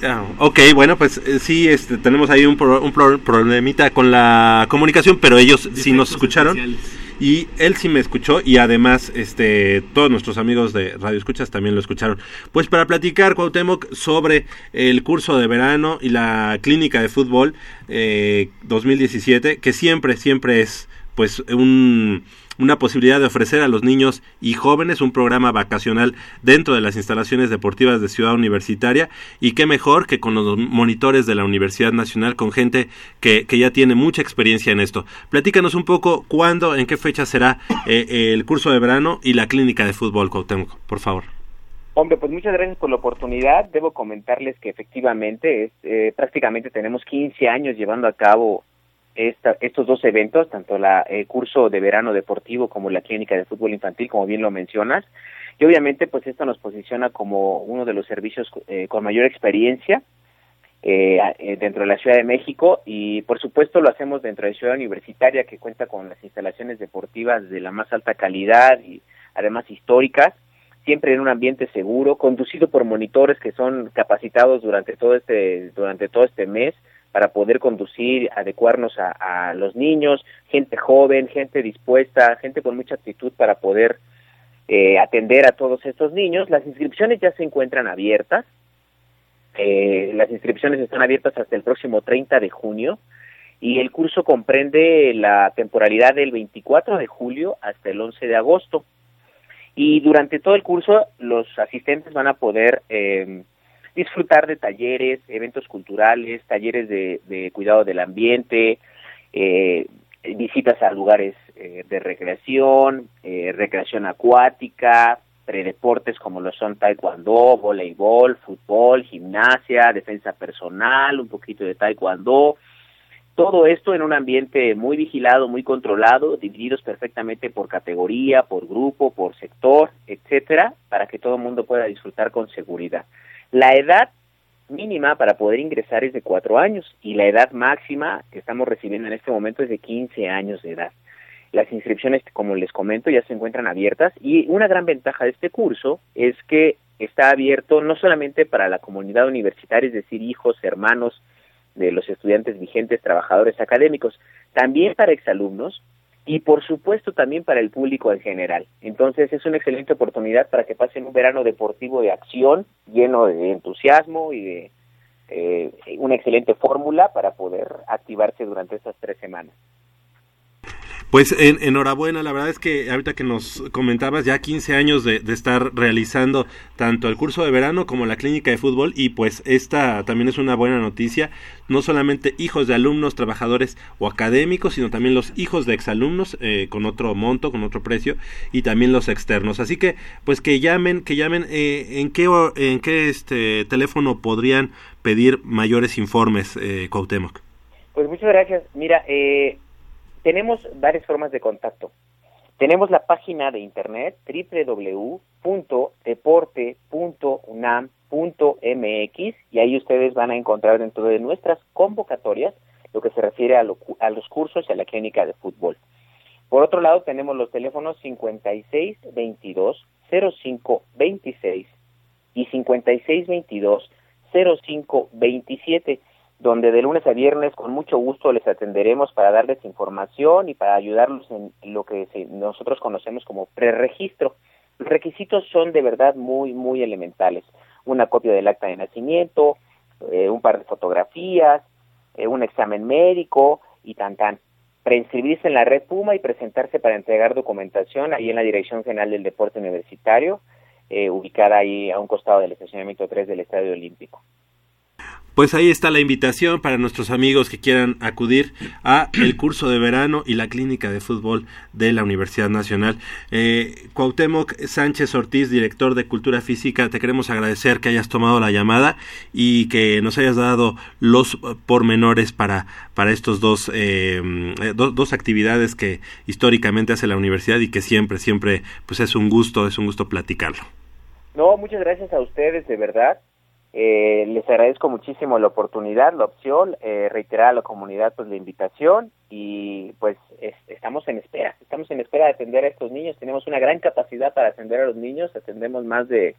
Ah, ok, bueno, pues eh, sí, este, tenemos ahí un, pro- un pro- problemita con la comunicación, pero ellos sí nos escucharon. Y él sí me escuchó y además este todos nuestros amigos de Radio Escuchas también lo escucharon. Pues para platicar, Cuauhtémoc, sobre el curso de verano y la clínica de fútbol eh, 2017, que siempre, siempre es pues un, una posibilidad de ofrecer a los niños y jóvenes un programa vacacional dentro de las instalaciones deportivas de Ciudad Universitaria y qué mejor que con los monitores de la Universidad Nacional, con gente que, que ya tiene mucha experiencia en esto. Platícanos un poco cuándo, en qué fecha será eh, el curso de verano y la clínica de fútbol, Cuauhtémoc, por favor. Hombre, pues muchas gracias por la oportunidad. Debo comentarles que efectivamente es, eh, prácticamente tenemos 15 años llevando a cabo esta, estos dos eventos, tanto la el curso de verano deportivo como la clínica de fútbol infantil, como bien lo mencionas. Y obviamente, pues esto nos posiciona como uno de los servicios eh, con mayor experiencia eh, eh, dentro de la Ciudad de México y por supuesto lo hacemos dentro de Ciudad Universitaria que cuenta con las instalaciones deportivas de la más alta calidad y además históricas siempre en un ambiente seguro conducido por monitores que son capacitados durante todo este durante todo este mes para poder conducir adecuarnos a, los niños gente joven gente dispuesta gente con mucha actitud para poder eh, atender a todos estos niños las inscripciones ya se encuentran abiertas eh, las inscripciones están abiertas hasta el próximo 30 de junio y el curso comprende la temporalidad del 24 de julio hasta el 11 de agosto. Y durante todo el curso los asistentes van a poder eh, disfrutar de talleres, eventos culturales, talleres de, de cuidado del ambiente, eh, visitas a lugares eh, de recreación, eh, recreación acuática, predeportes como lo son taekwondo, voleibol, fútbol, gimnasia, defensa personal, un poquito de taekwondo. Todo esto en un ambiente muy vigilado, muy controlado, divididos perfectamente por categoría, por grupo, por sector, etcétera, para que todo el mundo pueda disfrutar con seguridad. La edad mínima para poder ingresar es de cuatro años y la edad máxima que estamos recibiendo en este momento es de 15 años de edad. Las inscripciones, como les comento, ya se encuentran abiertas y una gran ventaja de este curso es que está abierto no solamente para la comunidad universitaria, es decir, hijos, hermanos de los estudiantes vigentes, trabajadores académicos, también para exalumnos y por supuesto también para el público en general. Entonces es una excelente oportunidad para que pasen un verano deportivo de acción, lleno de entusiasmo y de eh, una excelente fórmula para poder activarse durante estas tres semanas. Pues en, enhorabuena, la verdad es que ahorita que nos comentabas ya 15 años de, de, estar realizando tanto el curso de verano como la clínica de fútbol y pues esta también es una buena noticia, no solamente hijos de alumnos, trabajadores o académicos, sino también los hijos de exalumnos eh, con otro monto, con otro precio y también los externos. Así que pues que llamen, que llamen eh, en qué en qué este teléfono podrían pedir mayores informes, eh, Cuauhtémoc. Pues muchas gracias. Mira, eh, tenemos varias formas de contacto. Tenemos la página de internet www.deporte.unam.mx y ahí ustedes van a encontrar dentro de nuestras convocatorias lo que se refiere a, lo, a los cursos y a la clínica de fútbol. Por otro lado, tenemos los teléfonos 56 22 05 26 y 56 22 05 27 donde de lunes a viernes con mucho gusto les atenderemos para darles información y para ayudarlos en lo que nosotros conocemos como preregistro. Los requisitos son de verdad muy, muy elementales. Una copia del acta de nacimiento, eh, un par de fotografías, eh, un examen médico y tan tan. Preinscribirse en la red Puma y presentarse para entregar documentación ahí en la Dirección General del Deporte Universitario, eh, ubicada ahí a un costado del estacionamiento 3 del Estadio Olímpico. Pues ahí está la invitación para nuestros amigos que quieran acudir a el curso de verano y la clínica de fútbol de la Universidad Nacional. Eh, Cuauhtémoc Sánchez Ortiz, director de Cultura Física, te queremos agradecer que hayas tomado la llamada y que nos hayas dado los pormenores para, para estos dos, eh, do, dos actividades que históricamente hace la universidad y que siempre, siempre, pues es un gusto, es un gusto platicarlo. No, muchas gracias a ustedes, de verdad. Eh, les agradezco muchísimo la oportunidad, la opción, eh, reiterar a la comunidad pues la invitación y pues es, estamos en espera, estamos en espera de atender a estos niños, tenemos una gran capacidad para atender a los niños, atendemos más de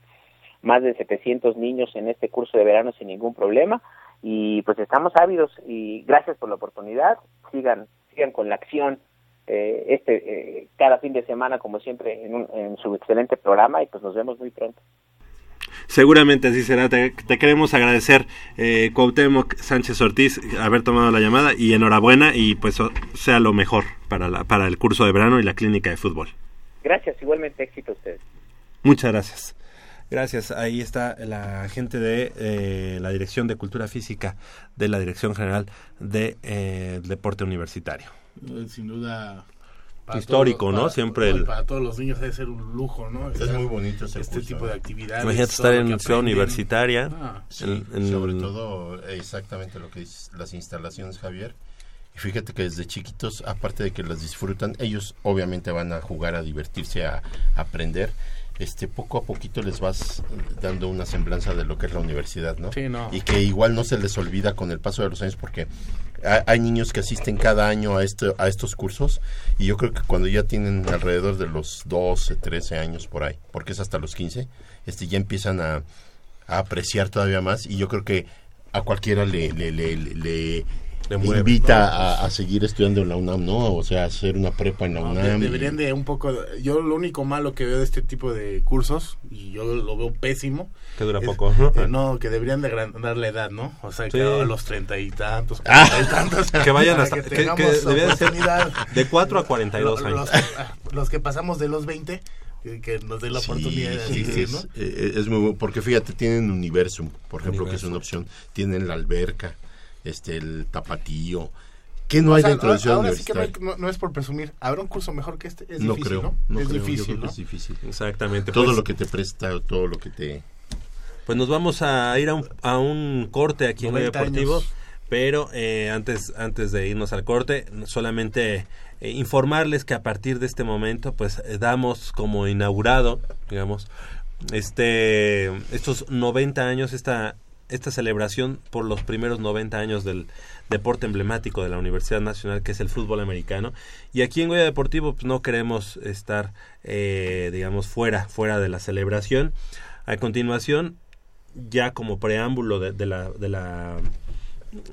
más de 700 niños en este curso de verano sin ningún problema y pues estamos ávidos y gracias por la oportunidad, sigan sigan con la acción eh, este eh, cada fin de semana como siempre en, un, en su excelente programa y pues nos vemos muy pronto. Seguramente así será. Te, te queremos agradecer, eh, Cuauhtémoc Sánchez Ortiz, haber tomado la llamada y enhorabuena y pues sea lo mejor para, la, para el curso de verano y la clínica de fútbol. Gracias, igualmente éxito a ustedes. Muchas gracias. Gracias. Ahí está la gente de eh, la Dirección de Cultura Física de la Dirección General de eh, Deporte Universitario. Sin duda para histórico, todos, ¿no? para, Siempre el... para todos los niños debe ser un lujo, ¿no? Es muy bonito ese este curso, tipo de actividades. Imagínate estar en ciudad universitaria. Ah, Sí, en- en- sobre todo exactamente lo que es las instalaciones, Javier. Y fíjate que desde chiquitos, aparte de que las disfrutan, ellos obviamente van a jugar, a divertirse, a, a aprender. Este, poco a poquito les vas dando una semblanza de lo que es la universidad, ¿no? Sí, no. Y que igual no se les olvida con el paso de los años porque hay niños que asisten cada año a, este, a estos cursos y yo creo que cuando ya tienen alrededor de los 12, 13 años por ahí, porque es hasta los 15, este, ya empiezan a, a apreciar todavía más y yo creo que a cualquiera le, le, le, le- invita ¿no? a, a seguir estudiando en la UNAM, ¿no? O sea, hacer una prepa en la UNAM. deberían de un poco yo lo único malo que veo de este tipo de cursos y yo lo veo pésimo Que dura es- poco, ¿no? eh, no que deberían de agrandar la edad no o sea Sí. que a los treinta y tantos Ah. cuarenta y tantos Que vayan hasta- que- que tengamos debería de ser de 4 a 42 Lo- años. los, ah, los que pasamos de los 20 que, que nos den la Sí, oportunidad de sí, asistir, es, ¿no? eh, es muy bueno, porque fíjate, tienen Universum, por ejemplo, que es una opción, tienen la alberca, este, el tapatío, ¿qué no hay sea, dentro de Ciudad ahora sí que no, es por presumir. ¿Habrá un curso mejor que este? Es no difícil, creo, ¿no? no es creo, difícil, creo que ¿no? es difícil. Exactamente. Todo pues- lo que te presta, todo lo que te... Pues nos vamos a ir a un, a un corte aquí en Medio 90 Deportivo, años. pero eh, antes, antes de irnos al corte, solamente eh, informarles que a partir de este momento, pues eh, damos como inaugurado, digamos, este, estos 90 años, esta, esta celebración por los primeros 90 años del deporte emblemático de la Universidad Nacional, que es el fútbol americano. Y aquí en Goya Deportivo pues, no queremos estar, eh, digamos, fuera, fuera de la celebración. A continuación, ya como preámbulo de, de la, de la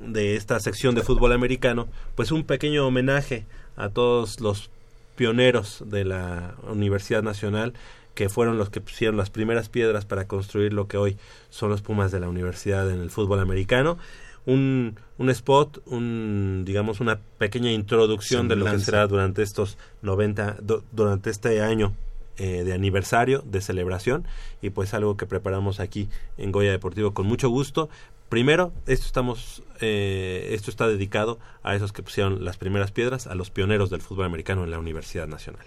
de esta sección de fútbol americano, pues un pequeño homenaje a todos los pioneros de la Universidad Nacional que fueron los que pusieron las primeras piedras para construir lo que hoy son los Pumas de la Universidad en el fútbol americano. un, un spot, un, digamos, una pequeña introducción de lo que será durante estos 90, do- durante este año eh, de aniversario, de celebración, y pues algo que preparamos aquí en Goya Deportivo con mucho gusto. Primero, esto estamos, eh, esto está dedicado a esos que pusieron las primeras piedras, a los pioneros del fútbol americano en la Universidad Nacional.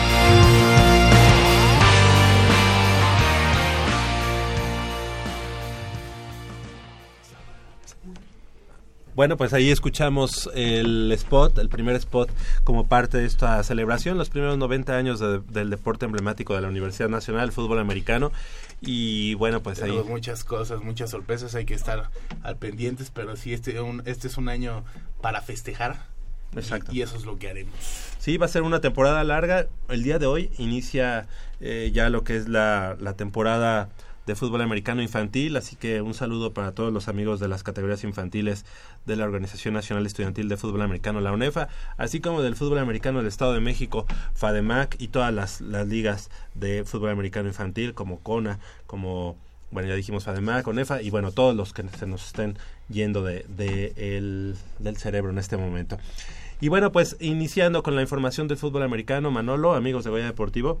Bueno, pues ahí escuchamos el spot, el primer spot como parte de esta celebración, los primeros 90 años de- del deporte emblemático de la Universidad Nacional, el fútbol americano. Y bueno, pues ahí... Muchas cosas, muchas sorpresas, hay que estar al pendientes, pero sí, este, un, este es un año para festejar. y- Exacto. Y, eso es lo que haremos. Sí, va a ser una temporada larga. El día de hoy inicia eh, ya lo que es la, la temporada de fútbol americano infantil, así que un saludo para todos los amigos de las categorías infantiles de la Organización Nacional Estudiantil de Fútbol Americano, la UNEFA, así como del fútbol americano del Estado de México, FADEMAC y todas las, las ligas de fútbol americano infantil como CONA, como, bueno, ya dijimos FADEMAC, UNEFA y bueno, todos los que se nos estén yendo de, de el- del cerebro en este momento. Y bueno, pues iniciando con la información del fútbol americano, Manolo, amigos de Goya Deportivo,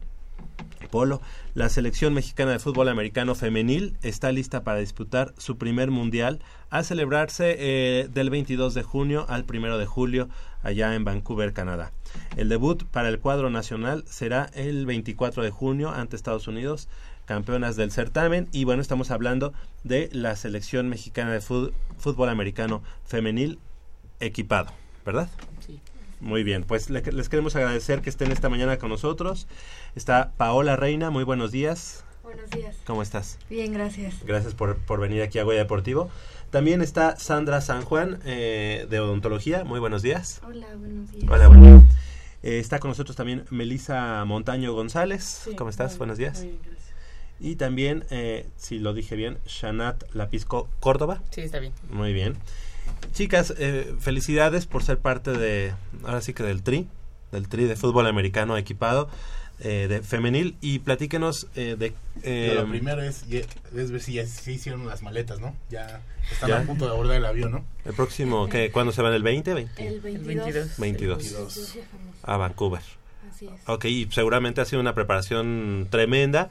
Polo, la selección mexicana de fútbol americano femenil está lista para disputar su primer mundial a celebrarse eh, del 22 de junio al 1 de julio allá en Vancouver, Canadá. El debut para el cuadro nacional será el 24 de junio ante Estados Unidos, campeonas del certamen. Y bueno, estamos hablando de la selección mexicana de fútbol americano femenil equipado, ¿verdad? Muy bien, pues le- les queremos agradecer que estén esta mañana con nosotros. Está Paola Reina, muy buenos días. Buenos días. ¿Cómo estás? Bien, gracias. Gracias por, por venir aquí a Goya Deportivo. También está Sandra San Juan eh, de Odontología, muy buenos días. Hola, buenos días. Hola, bueno. Eh, está con nosotros también Melisa Montaño González. Sí, ¿Cómo estás? buenos días. muy bien, gracias. Y también, eh, si lo dije bien, Shanat Lapisco Córdoba. Sí, está bien. Muy bien. Chicas, eh, felicidades por ser parte de, ahora sí que del TRI, del TRI de fútbol americano equipado eh, de femenil. Y platíquenos eh, de... eh, lo primero es, ver si ya se hicieron las maletas, ¿no? Ya están Ya. a punto de abordar el avión, ¿no? El próximo, ¿qué? ¿Cuándo se van? ¿El 20? 20? El 22. 22. A Vancouver. Así es. Ok, y seguramente ha sido una preparación tremenda.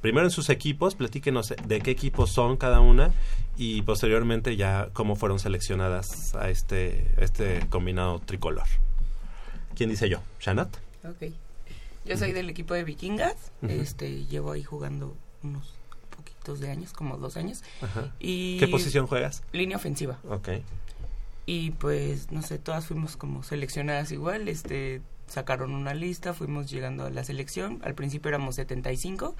Primero en sus equipos, platíquenos de qué equipos son cada una y posteriormente ya cómo fueron seleccionadas a este, este combinado tricolor. ¿Quién dice yo? ¿Shanat? Ok. Yo soy del equipo de Vikingas. Este, llevo ahí jugando unos poquitos de años, como dos años. Ajá. Y ¿Qué posición juegas? Línea ofensiva. Ok. Y pues, no sé, todas fuimos como seleccionadas igual, este, sacaron una lista, fuimos llegando a la selección, al principio éramos 75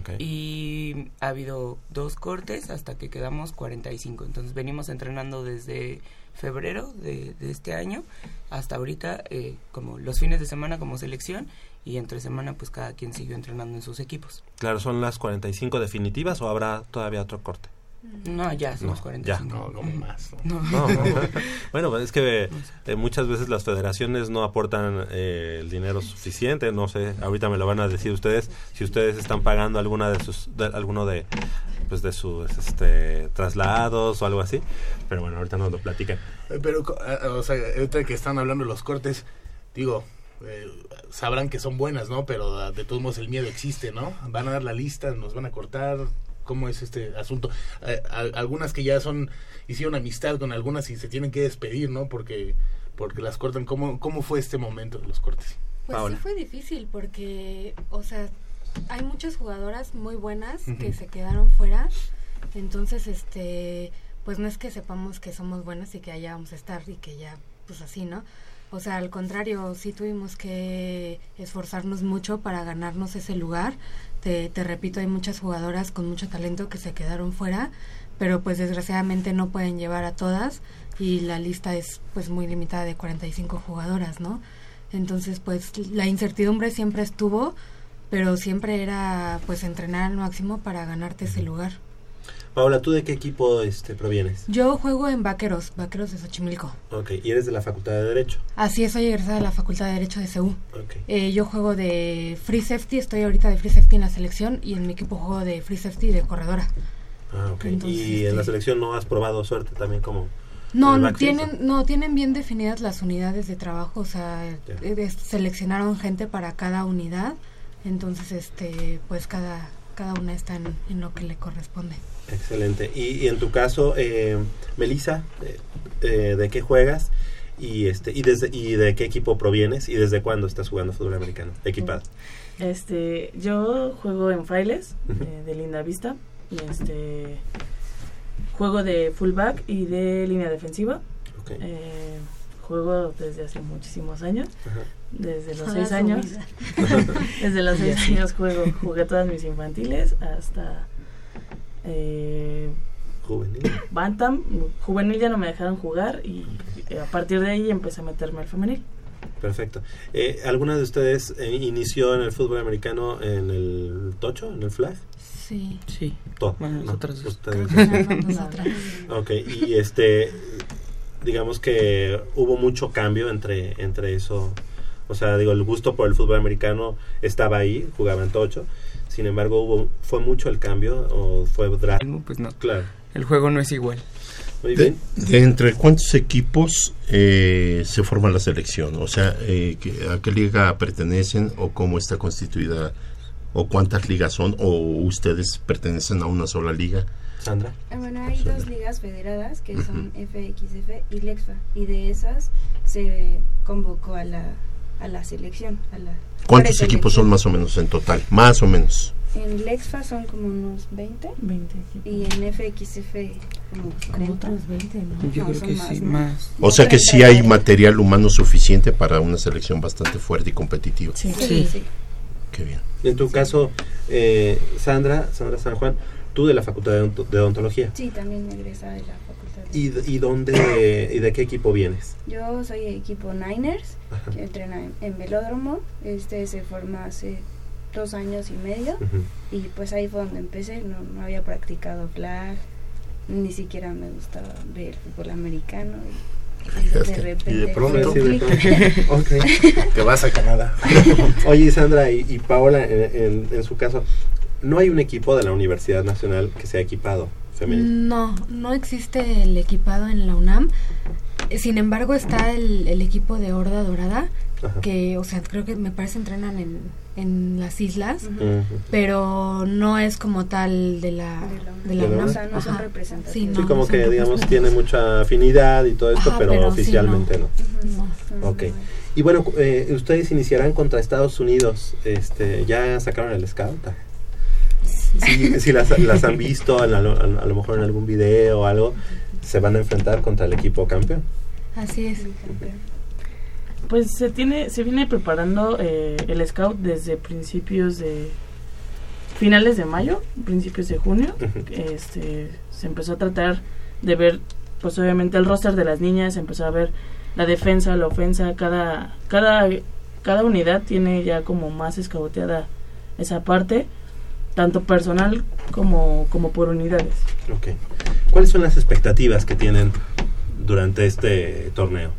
Ok. y ha habido dos cortes hasta que quedamos 45, entonces venimos entrenando desde febrero de, de este año hasta ahorita, eh, como los fines de semana como selección y entre semana pues cada quien siguió entrenando en sus equipos. Claro, ¿son las 45 definitivas o habrá todavía otro corte? No, ya somos No, 45. ya. No, como más. No. No, bueno, pues es que eh, muchas veces las federaciones no aportan eh, el dinero suficiente, no sé, ahorita me lo van a decir ustedes, si ustedes están pagando alguna de sus, de- alguno de, pues de sus este, traslados o algo así. Pero bueno, ahorita nos lo platican. Eh, Pero, co- eh, o sea, ahorita que están hablando de los cortes, digo, eh, sabrán que son buenas, ¿no? Pero ah, de todos modos el miedo existe, ¿no? Van a dar la lista, nos van a cortar. ¿Cómo es este asunto? Eh, al- algunas que ya son, hicieron amistad con algunas y se tienen que despedir, ¿no? Porque, porque las cortan. ¿Cómo, ¿Cómo fue este momento de los cortes? Pues Paola. sí fue difícil porque, o sea, hay muchas jugadoras muy buenas que Ujú. se quedaron fuera. Entonces, este, pues no es que sepamos que somos buenas y que allá vamos a estar y que ya, pues así, ¿no? O sea, al contrario, sí tuvimos que esforzarnos mucho para ganarnos ese lugar. Te, te repito, hay muchas jugadoras con mucho talento que se quedaron fuera, pero pues desgraciadamente no pueden llevar a todas y la lista es pues muy limitada de 45 jugadoras, ¿no? Entonces, pues la incertidumbre siempre estuvo, pero siempre era pues entrenar al máximo para ganarte ese lugar. Paola, ¿tú de qué equipo este, provienes? Yo juego en Vaqueros, Vaqueros de Xochimilco. Ok, y eres de la Facultad de Derecho. Así es, soy egresada de la Facultad de Derecho de CEU. Ok. Eh, yo juego de Free Safety, estoy ahorita de Free Safety en la selección y en mi equipo juego de Free Safety de corredora. Ah, ok. Entonces, y en la este- selección no has probado suerte también como... No, tienen, no tienen bien definidas las unidades de trabajo, o sea, eh, seleccionaron gente para cada unidad, entonces este, pues cada, cada una está en, en lo que le corresponde. Excelente. Y, y en tu caso, eh, Melissa, eh, eh, ¿de qué juegas? Y este y desde y de qué equipo provienes y desde cuándo estás jugando fútbol americano equipado. Este, yo juego en Frailes, eh, de Linda Vista, y este, juego de fullback y de línea defensiva. Eh, juego desde hace muchísimos años, desde los seis años. desde los seis años juego, jugué todas mis infantiles hasta eh, Juvenil. Bantam, juvenil ya no me dejaron jugar y eh, a partir de ahí empecé a meterme al femenil. Perfecto. Eh, ¿Alguna de ustedes eh, inició en el fútbol americano en el tocho, en el flag? Sí. Sí. Todo. Bueno, ¿no? nosotras dos. Ustedes. Ok, y este, digamos que hubo mucho cambio entre, entre eso. O sea, digo, el gusto por el fútbol americano estaba ahí, jugaba en tocho. Sin embargo, hubo, ¿fue mucho el cambio o fue drástico? Pues no. Claro. El juego no es igual. Muy De, bien. de entre cuántos equipos eh, se forma la selección? O sea, eh, ¿a qué liga pertenecen o cómo está constituida? ¿O cuántas ligas son? ¿O ustedes pertenecen a una sola liga? Sandra. Eh, Bueno, hay dos ligas federadas que son FXF y LEXFA y de esas se convocó a la, a la selección. A la ¿Cuántos equipos son más o menos en total? Más o menos. En LEXFA son como unos 20, 20 y en FXF como 40. otros 20, ¿no? Yo No, creo que más, sí, ¿no? más. O sea que sí hay material humano suficiente para una selección bastante fuerte y competitiva. Sí, Sí. sí. Qué bien. En tu caso, eh, Sandra, Sandra San Juan, tú de la Facultad de, Odonto- de Odontología. Sí, también egresada de la facultad. ¿Y, d- y dónde y de qué equipo vienes? Yo soy equipo Niners, que entrena en, en Velódromo. Este se forma hace dos años y medio. Y pues ahí fue donde empecé. No, no había practicado flag, ni siquiera me gustaba ver fútbol americano. Y, y de repente. Y de pronto- Sí, de pronto. Ok. Te vas a Canadá. Oye, Sandra y, y Paola, en, en- en su caso, ¿no hay un equipo de la Universidad Nacional que sea equipado femenil? No, no existe el equipado en la UNAM. Sin embargo, está el, el equipo de Horda Dorada, Ajá. que, o sea, creo que me parece entrenan en, en las islas, pero no es como tal de la, de la ¿De la UNAM. UNAM? O sea, no son representativos. Sí, no, Sí, como que, digamos, tiene mucha afinidad y todo esto, Ajá, pero, pero sí, oficialmente no. No. Ok. Y bueno, eh, ustedes iniciarán contra Estados Unidos. Este, ¿Ya sacaron el scout? Si, si las, las han visto, en a, lo, a lo mejor en algún video o algo, se van a enfrentar contra el equipo campeón. Así es. Pues se tiene, se viene preparando eh, el scout desde principios de finales de mayo, principios de junio. Este, se empezó a tratar de ver, pues obviamente el roster de las niñas, se empezó a ver la defensa, la ofensa, cada, cada, cada unidad tiene ya como más escauteada esa parte, tanto personal como, como por unidades. Ok. ¿Cuáles son las expectativas que tienen durante este torneo?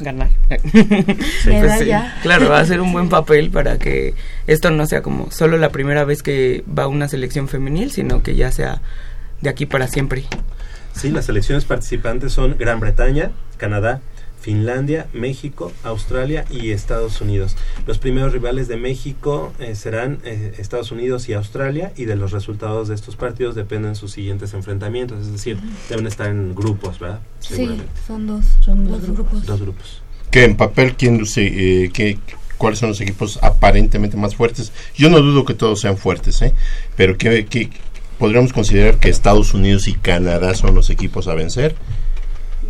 ganar. Medalla. sí, claro, hacer un buen papel para que esto no sea como solo la primera vez que va una selección femenil, sino que ya sea de aquí para siempre. Sí, las selecciones participantes son Gran Bretaña, Canadá, Finlandia, México, Australia y Estados Unidos. Los primeros rivales de México eh, serán eh, Estados Unidos y Australia y de los resultados de estos partidos dependen sus siguientes enfrentamientos, es decir, deben estar en grupos, ¿verdad? Sí, son dos, son dos grupos. Dos grupos. Que en papel, ¿quién luce, eh, qué- ¿cuáles son los equipos aparentemente más fuertes? Yo no dudo que todos sean fuertes, ¿eh? pero ¿qué, qué- podríamos considerar que Estados Unidos y Canadá son los equipos a vencer?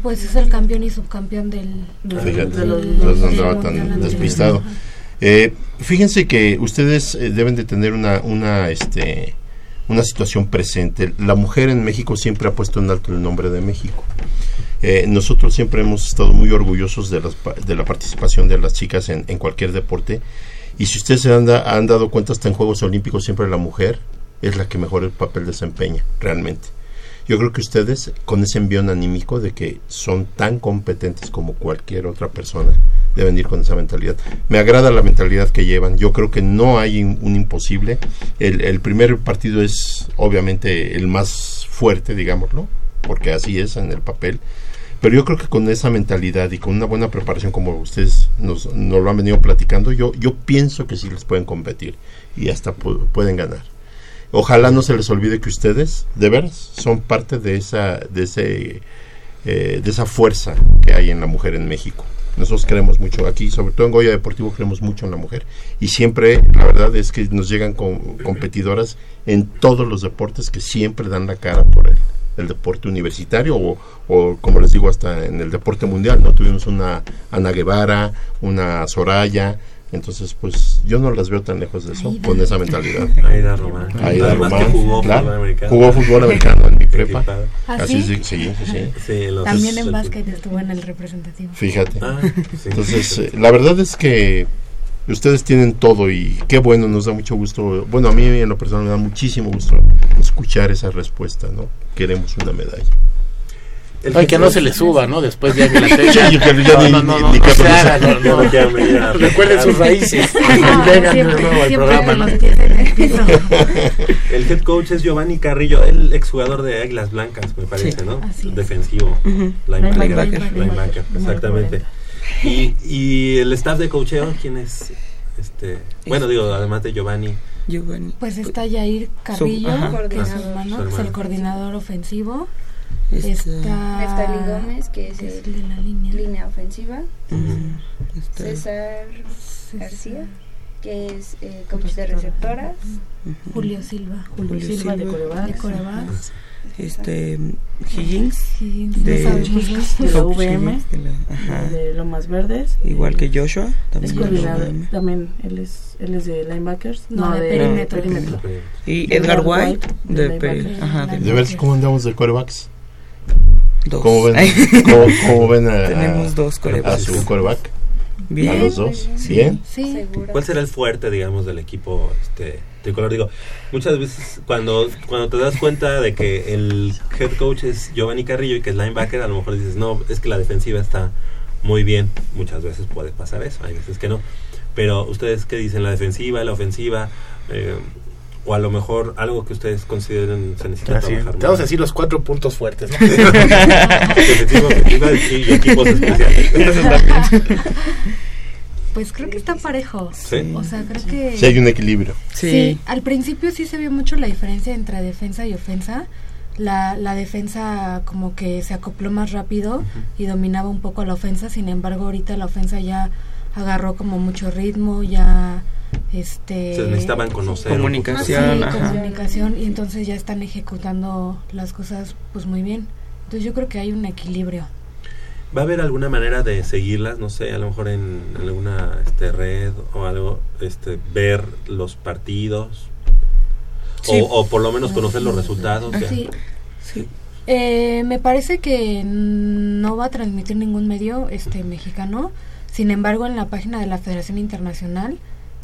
Pues es el campeón y subcampeón del... Fíjate, del- no del andaba mundial tan anterior. despistado. Eh, fíjense que ustedes eh, deben de tener una, una, este, una situación presente. La mujer en México siempre ha puesto en alto el nombre de México. Eh, nosotros siempre hemos estado muy orgullosos de, las pa- de la participación de las chicas en, en cualquier deporte. Y si ustedes se han, da- han dado cuenta, hasta en Juegos Olímpicos siempre la mujer es la que mejor el papel desempeña, realmente. Yo creo que ustedes, con ese envión anímico de que son tan competentes como cualquier otra persona, deben ir con esa mentalidad. Me agrada la mentalidad que llevan. Yo creo que no hay un, imposible. El, el primer partido es obviamente el más fuerte, digámoslo, porque así es en el papel. Pero yo creo que con esa mentalidad y con una buena preparación como ustedes nos, nos lo han venido platicando, yo, yo pienso que sí les pueden competir y hasta pu- pueden ganar. Ojalá no se les olvide que ustedes, de veras, son parte de esa, de ese, eh, de esa fuerza que hay en la mujer en México. Nosotros creemos mucho aquí, sobre todo en Goya Deportivo creemos mucho en la mujer y siempre, la verdad es que nos llegan competidoras en todos los deportes que siempre dan la cara por el, el deporte universitario o, o, como les digo hasta en el deporte mundial, no tuvimos una Ana Guevara, una Soraya, entonces, pues yo no las veo tan lejos de eso, con esa mentalidad. Aida Román. Aida Román, jugó claro. fútbol americano. Jugó fútbol americano en mi prepa. ¿Ah, Así sí? sí, sí, sí, sí. Sí, los- También en básquet estuvo en el representativo. Fíjate. Ah, sí. Entonces, eh, la verdad es que ustedes tienen todo y qué bueno, nos da mucho gusto. Bueno, a mí en lo personal me da muchísimo gusto escuchar esa respuesta, ¿no? Queremos una medalla. Ay, que no se le suba, ¿no? Después ya que la tenga. Sí, que ya ni- no, no, ni- no, ni no Recuerden sus raíces. Vengan de nuevo al programa, con ¿no? los pies en el piso. El head coach es Giovanni Carrillo, el exjugador de Águilas Blancas, me parece, Sí. ¿no? Defensivo. Linebacker. Linebacker. Linebacker, exactamente. Y, y el staff de coacheo, ¿quién es? Este, bueno, digo, además de Giovanni. Giovanni. Pues está Yair Carrillo, ajá. que es su hermano, Su que es el coordinador ofensivo. Este, Está Neftali Gómez, que es es el de la línea. línea ofensiva. César César. García, que es eh, coach de receptoras. Julio Silva. Julio, Julio Silva, de. De Corebas. Este Higgins Higgins, De- de la VM, de la- de Lomas Verdes. igual que Joshua, también de coordinador, también él es, él es de linebackers. No, de perímetro. perímetro. Y Edgar White de, de ajá, de- De ver cómo andamos de corebacks. Dos. ¿Cómo ven, cómo, cómo ven a, Tenemos dos a su coreback? Bien. ¿A los dos? Sí. ¿Bien? Sí. ¿Cuál será el fuerte, digamos, del equipo este, tricolor? Digo, muchas veces cuando, cuando te das cuenta de que el head coach es Giovanni Carrillo y que es linebacker, a lo mejor dices, no, es que la defensiva está muy bien. Muchas veces puede pasar eso, hay veces que no. Pero ustedes, ¿qué dicen? ¿La defensiva, la ofensiva? Eh, o a lo mejor algo que ustedes consideren se necesita Así, trabajar te vamos a decir los cuatro puntos fuertes, ¿no? Defensiva, ofensiva y equipos especiales. Pues creo que está parejo. Sí. O sea, creo que... Si hay un equilibrio. Sí. Sí. al principio sí se vio mucho la diferencia entre defensa y ofensa. La, la defensa como que se acopló más rápido y dominaba un poco la ofensa, sin embargo ahorita la ofensa ya agarró como mucho ritmo, ya este... Se necesitaban conocer. un poquito. Sí, Comunicación, comunicación y entonces ya están ejecutando las cosas pues muy bien. Entonces yo creo que hay un equilibrio. ¿Va a haber alguna manera de seguirlas? No sé, a lo mejor en alguna este, red o algo, este, ver los partidos Sí. o, o por lo menos conocer los resultados. ya. Sí. Sí. Eh, me parece que no va a transmitir ningún medio este mexicano. Sin embargo, en la página de la Federación Internacional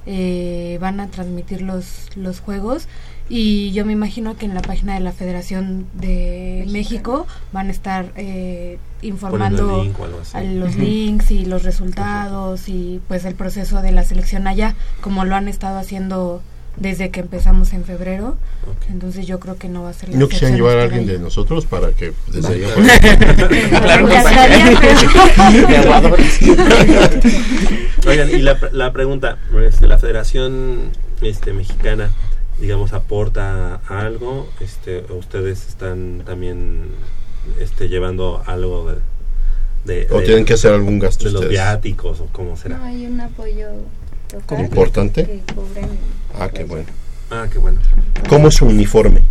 eh, van a transmitir los, los juegos. Y yo me imagino que en la página de la Federación de México van a estar eh, informando link a los links y los resultados y pues el proceso de la selección allá, como lo han estado haciendo desde que empezamos en febrero. Entonces yo creo que no va a ser la ¿No quisieran llevar a alguien de nosotros para que desde allá... Claro. Oigan, y la, la pregunta, este, la Federación este, Mexicana, digamos, aporta algo, este, ustedes están también este, llevando algo de, de- ¿O de- tienen que hacer algún gasto de los ustedes? viáticos o cómo será? No hay un apoyo local ¿Importante? que Ah, qué bueno. Ah, qué bueno. ¿Cómo es su uniforme?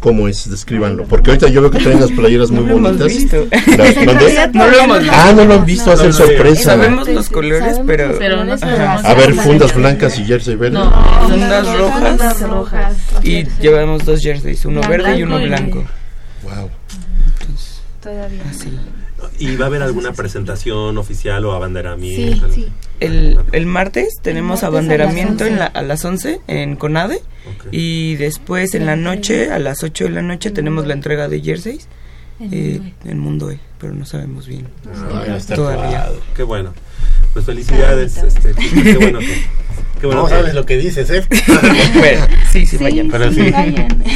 ¿Cómo es? Descríbanlo. Porque ahorita yo veo que traen las playeras muy No lo hemos bonitas. visto. Las-. No lo hemos visto. Ah, no lo han visto, hacen sorpresa. Sabemos los colores, pero... Pero no. A ver, fundas blancas y jersey verde. No, fundas rojas. Fundas rojas. Y llevamos dos jerseys, uno verde y uno blanco. Wow. todavía. Así. ¿Y va a haber alguna presentación oficial o abanderamiento? El, el martes tenemos martes a abanderamiento las en la, a las 11 en CONADE y después en la noche, a las 8 de la noche, tenemos la entrega de jerseys En eh, Mundo E, pero no sabemos bien Ah, todavía. Qué bueno. Pues felicidades. Este, qué bueno que. Qué bueno no que- sabes lo que dices, ¿eh? Bueno, sí, sí, vayan. Pero sí.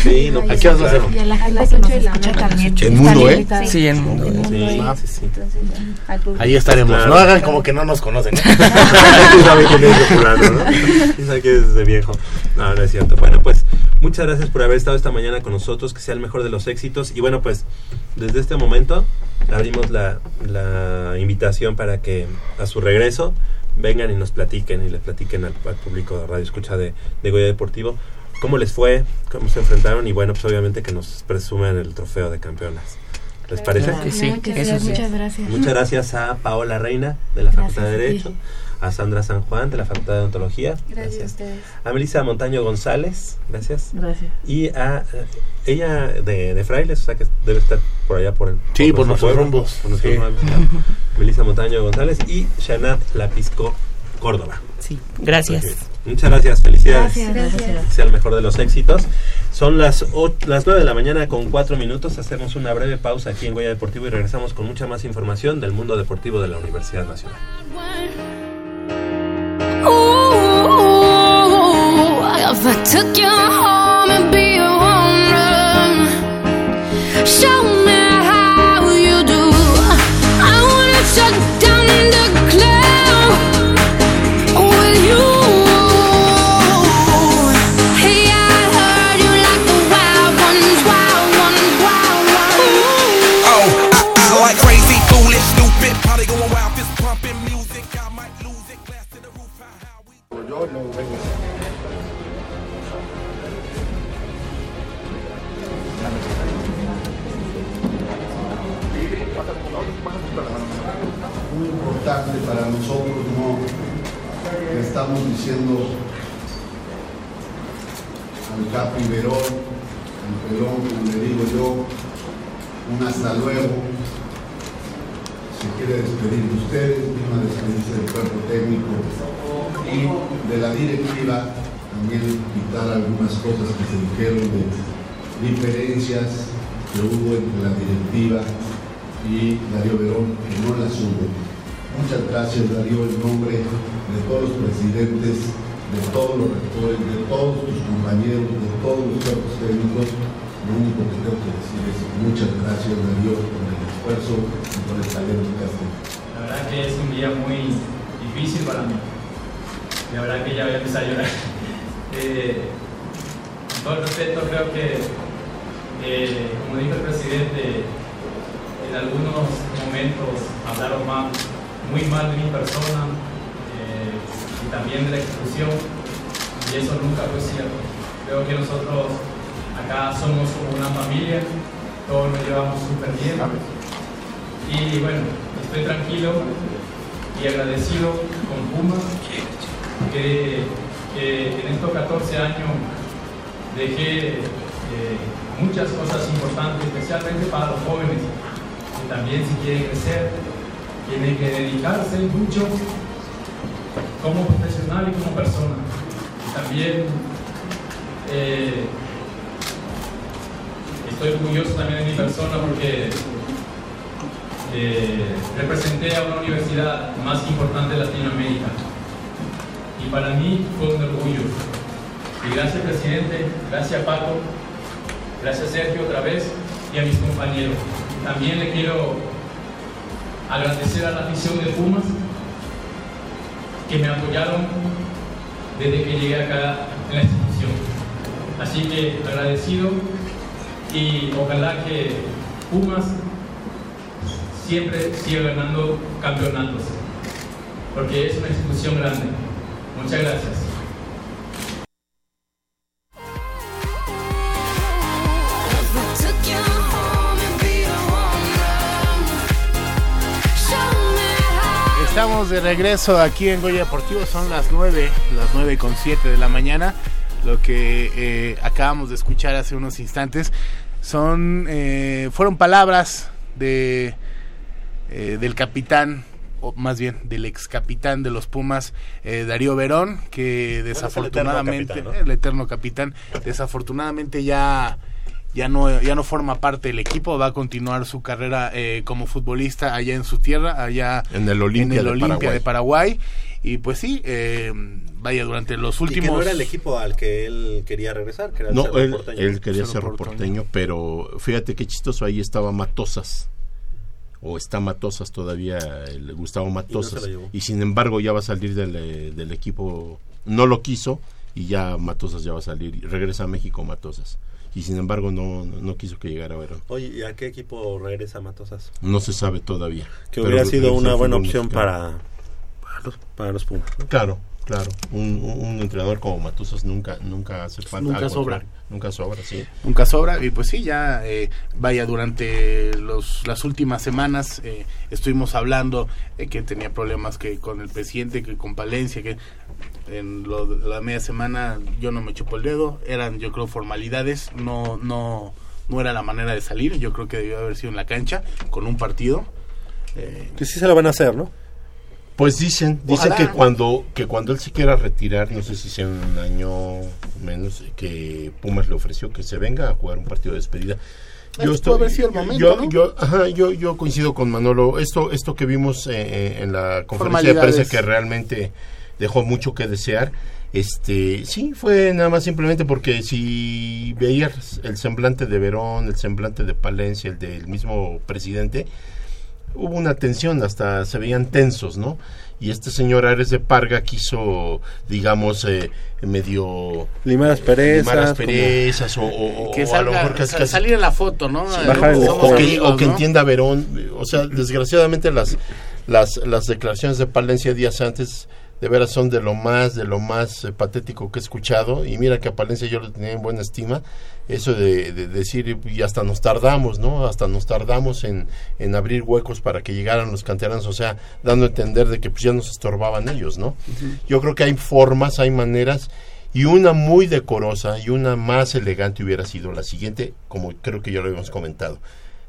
Sí, no, ¿A qué vas a hacer? Y a que también. En Mundo, ¿eh? Sí, en Mundo. Sí, Ah, sí, sí. Ahí estaremos. No hagan como que no nos conocen. ¿eh? ¿Quién sabe quién es quién es de viejo? No, no es cierto. Bueno, pues muchas gracias por haber estado esta mañana con nosotros, que sea el mejor de los éxitos. Y bueno, pues desde este momento abrimos la, la invitación para que a su regreso vengan y nos platiquen y le platiquen al, público de Radio Escucha de, de Goya Deportivo cómo les fue, cómo se enfrentaron y bueno, pues obviamente que nos presuman el trofeo de campeonas. ¿Les parece? Claro que sí, Muchas eso sí. Muchas gracias. Muchas gracias a Paola Reina de la Facultad de. Derecho, a Sandra San Juan de la Facultad de Odontología, Gracias a ustedes. a Melissa Montaño González, gracias, Gracias. y a eh, ella de, de Frailes, o sea que debe estar por allá por el Sí, por nuestros rumbos. por nuestros Sí. rumbos, claro. Melissa Montaño González y Shanat Lapisco Córdoba. Sí, gracias. Muchas gracias, felicidades. Gracias. Gracias. Sea el mejor de los éxitos. Son las, las 9 de la mañana con 4 minutos. Hacemos una breve pausa aquí en Goya Deportivo y regresamos con mucha más información del mundo deportivo de la Universidad Nacional. Ooh, diciendo al Capi Verón, al Pelón, como le digo yo, un hasta luego. Se quiere despedir de ustedes, vino a despedirse del cuerpo técnico y de la directiva, también quitar algunas cosas que se dijeron de diferencias que hubo entre la directiva y Darío Verón, que no las hubo. Muchas gracias Darío en nombre de todos los presidentes, de todos los rectores, de todos tus compañeros, de todos los cuerpos técnicos. Lo único que tengo que decir es muchas gracias Darío por el esfuerzo y por el talento que has tenido. La verdad que es un día muy difícil para mí. La verdad que ya voy a empezar a llorar. Eh, con todo el respeto, creo que, eh, como dijo el presidente, en algunos momentos hablaron mal, muy mal de mi persona y también de la institución, y eso nunca fue cierto. Creo que nosotros acá somos como una familia, todos nos llevamos súper bien. Y bueno, estoy tranquilo y agradecido con Puma que, que en estos 14 años dejé eh, muchas cosas importantes, especialmente para los jóvenes, que también si quieren crecer, tienen que dedicarse mucho como profesional y como persona. también eh, estoy orgulloso también de mi persona porque eh, representé a una universidad más importante de Latinoamérica. Y para mí fue un orgullo. Y gracias presidente, gracias Paco, gracias Sergio otra vez y a mis compañeros. También le quiero agradecer a la afición de Pumas que me apoyaron desde que llegué acá en la institución. Así que agradecido y ojalá que Pumas siempre siga ganando campeonatos, porque es una institución grande. Muchas gracias. Estamos de regreso aquí en Goya Deportivo, son las 9, las 9 con 7 de la mañana. Lo que eh, acabamos de escuchar hace unos instantes son eh, fueron palabras de eh, del capitán o más bien del ex capitán de los Pumas eh, Darío Verón que eterno desafortunadamente capitán, ¿no? el eterno capitán desafortunadamente ya ya no ya no forma parte del equipo va a continuar su carrera eh, como futbolista allá en su tierra allá En el Olimpia en el de Paraguay. de Paraguay y pues sí eh, vaya durante los Y que últimos no era el equipo al que él quería regresar, que era el No, Cerro él, Porteño. él quería ser porteño, pero fíjate qué chistoso, ahí estaba Matosas. O está Matosas todavía, el Gustavo Matosas. Y, sin embargo ya va a salir del, eh, del equipo, no lo quiso y ya Matosas ya va a salir. y Regresa a México Matosas. Y sin embargo no, no, no quiso que llegara Verón. Oye, ¿y a qué equipo regresa Matosas? No se sabe todavía. Que Pero hubiera sido una buena opción para, para, los, para los Pumas. ¿no? Claro, claro. Un, un- un entrenador como Matosas nunca, nunca hace falta. Nunca sobra. contrario, Nunca sobra, sí. nunca sobra y pues sí ya eh, vaya durante los, las últimas semanas eh, estuvimos hablando de que tenía problemas que con el presidente que con Palencia que en lo de la media semana yo no me chupo el dedo eran yo creo formalidades no no no era la manera de salir yo creo que debió haber sido en la cancha con un partido eh, Que sí se lo van a hacer, ¿no? Pues dicen, dicen Ojalá. que cuando que cuando él se quiera retirar, no sé si sea un año menos, que Pumas le ofreció que se venga a jugar un partido de despedida. El momento, yo, ¿no? yo, ajá, yo, yo coincido con Manolo. Esto, esto que vimos eh, eh, en la conferencia de prensa que realmente dejó mucho que desear. Este, sí, fue nada más simplemente porque si veías el semblante de Verón, el semblante de Palencia, el del mismo presidente, hubo una tensión, hasta se veían tensos, ¿no? Y este señor Ares de Parga quiso, digamos, eh, medio... Limar asperezas, limar asperezas, o, o- que o a lo salga, mejor casi- sa- casi- salir en la foto no Sí, Eh, bajar el o, que, amigos, o que ¿no? entienda Verón, o sea, desgraciadamente las, las, las declaraciones de Palencia días antes de veras son de lo más, de lo más eh, patético que he escuchado, y mira que a Palencia yo lo tenía en buena estima, eso de, de decir, y hasta nos tardamos, ¿no? Hasta nos tardamos en, en abrir huecos para que llegaran los canteranos, o sea, dando a entender de que pues ya nos estorbaban ellos, ¿no? Yo creo que hay formas, hay maneras, y una muy decorosa y una más elegante hubiera sido la siguiente, como creo que ya lo habíamos comentado.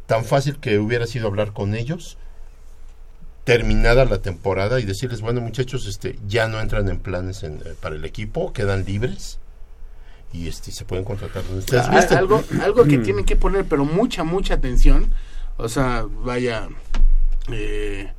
Tan fácil que hubiera sido hablar con ellos, terminada la temporada, y decirles, bueno muchachos, este, ya no entran en planes en- eh, para el equipo, quedan libres y este se pueden contratar ustedes Ah, algo algo que tienen que poner pero mucha mucha atención o sea vaya eh,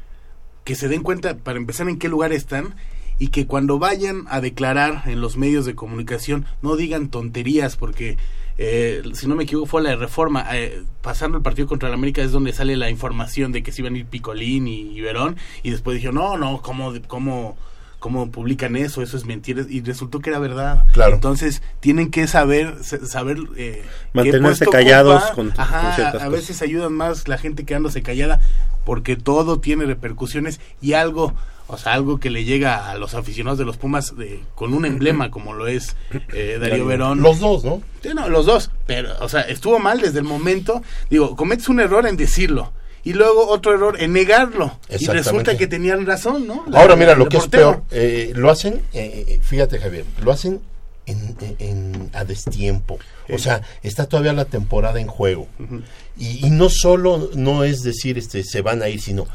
que se den cuenta para empezar en qué lugar están y que cuando vayan a declarar en los medios de comunicación no digan tonterías porque eh, si no me equivoco fue la de reforma eh, pasando el partido contra el América es donde sale la información de que se iban a ir Picolín y, y Verón y después dijeron no no cómo cómo cómo publican eso eso es mentira y resultó que era verdad Claro. entonces tienen que saber sa- saber eh, Mantenerse callados ocupa. con- con ciertas a veces ayudan más la gente quedándose callada porque todo tiene repercusiones y algo o sea algo que le llega a los aficionados de los Pumas de- con un emblema como lo es eh, Darío Verón Los dos, ¿no? Sí, no, los dos. Pero, o sea, estuvo mal desde el momento. Digo, cometes un error en decirlo. Y luego otro error en negarlo. Y resulta que tenían razón, ¿no? La- Ahora mira, lo que es reportero. peor, eh, lo hacen, eh, fíjate Javier, lo hacen en, en- en- a destiempo. O sea, está todavía la temporada en juego. y, y no solo no es decir este se van a ir, sino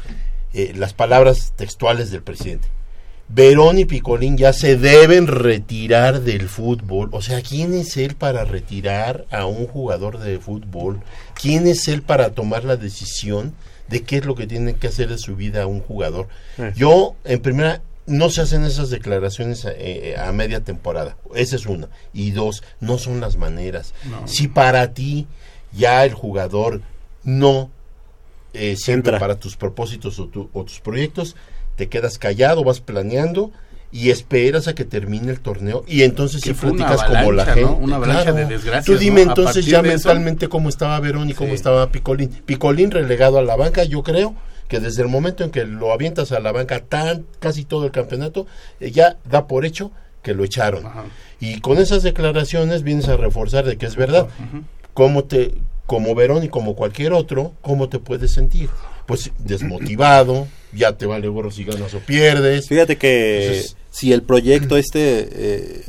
eh, las palabras textuales del presidente. Verón y Picolín ya se deben retirar del fútbol. O sea, ¿quién es él para retirar a un jugador de fútbol? ¿Quién es él para tomar la decisión de qué es lo que tiene que hacer de su vida un jugador? Eh. Yo, en primera, no se hacen esas declaraciones eh, a media temporada. Esa es una. Y dos, no son las maneras. No. Si para ti ya el jugador no eh, sirve para tus propósitos o, tu- o tus proyectos, te quedas callado, vas planeando y esperas a que termine el torneo y entonces Que sí platicas como la gente. ¿no? Una Claro. de desgracias, Tú dime entonces ya eso- mentalmente cómo estaba Verón y cómo Sí. estaba Picolín. Picolín relegado a la banca, yo creo que desde el momento en que lo avientas a la banca tan casi todo el campeonato, eh, ya da por hecho que lo echaron. Y con esas declaraciones vienes a reforzar de que es verdad. ¿Cómo te, como Verón y como cualquier otro, cómo te puedes sentir? Pues desmotivado, ya te vale gorro si ganas o pierdes. Fíjate que Entonces, si el proyecto este, eh,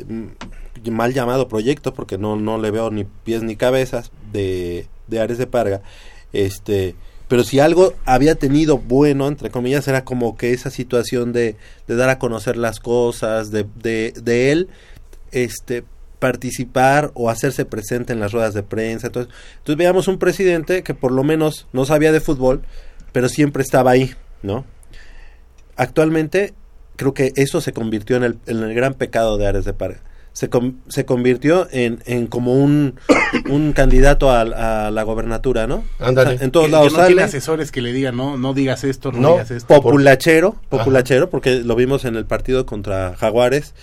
mal llamado proyecto, porque no, no le veo ni pies ni cabezas de, de Ares de Parga, este, pero si algo había tenido bueno, entre comillas, era como que esa situación de, de dar a conocer las cosas, de, de, de él, este participar o hacerse presente en las ruedas de prensa. Entonces, entonces veamos un presidente que por lo menos no sabía de fútbol, pero siempre estaba ahí, ¿no? Actualmente creo que eso se convirtió en el, en el gran pecado de Ares de Parga. Se, con- se convirtió en, en como un, un candidato a, a la gobernatura, ¿no? Ándale. O sea, en todos Que- lados que no tiene sale. asesores que le digan, no, no digas esto, no, No, digas esto. populachero, populachero, porque lo vimos en el partido contra Jaguares,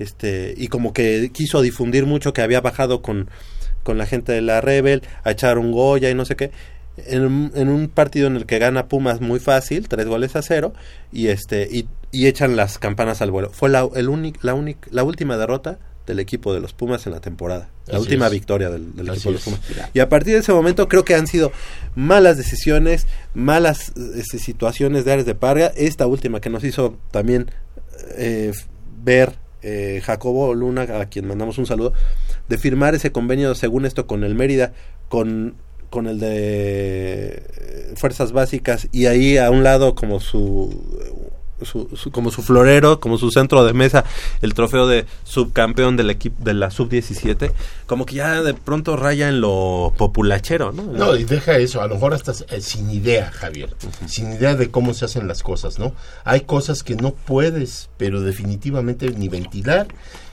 este, y como que quiso difundir mucho que había bajado con, con la gente de la Rebel a echar un Goya y no sé qué. En, un- en un partido en el que gana Pumas muy fácil, tres goles a cero, y este, y, y echan las campanas al vuelo. Fue la, el únic- la, única la última derrota del equipo de los Pumas en la temporada. La Así última es. victoria del, equipo de los es. Pumas. Y a partir de ese momento creo que han sido malas decisiones, malas este, situaciones de Ares de Parga. Esta última que nos hizo también eh, ver eh, Jacobo Luna, a quien mandamos un saludo, de firmar ese convenio, según esto, con el Mérida, con, con el de eh, Fuerzas Básicas, y ahí a un lado como su... su- su- como su florero, como su centro de mesa, el trofeo de subcampeón del equipo de la sub-17, como que ya de pronto raya en lo populachero, ¿no? No, y deja eso, a lo mejor hasta eh, sin idea, Javier, sin idea de cómo se hacen las cosas, ¿no? Hay cosas que no puedes, pero definitivamente ni ventilar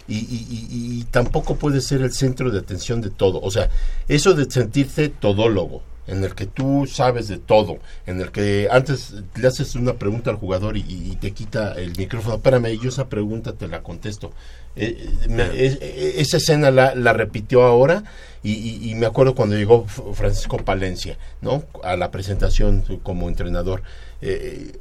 y, y- y- y tampoco puedes ser el centro de atención de todo. O sea, eso de sentirte todólogo, en el que tú sabes de todo, en el que antes le haces una pregunta al jugador y, y te quita el micrófono, espérame, yo esa pregunta te la contesto. Eh, eh, me- es- eh, esa escena la, la repitió ahora y, y- y me acuerdo cuando llegó Francisco Palencia, ¿no? A la presentación como entrenador. Eh,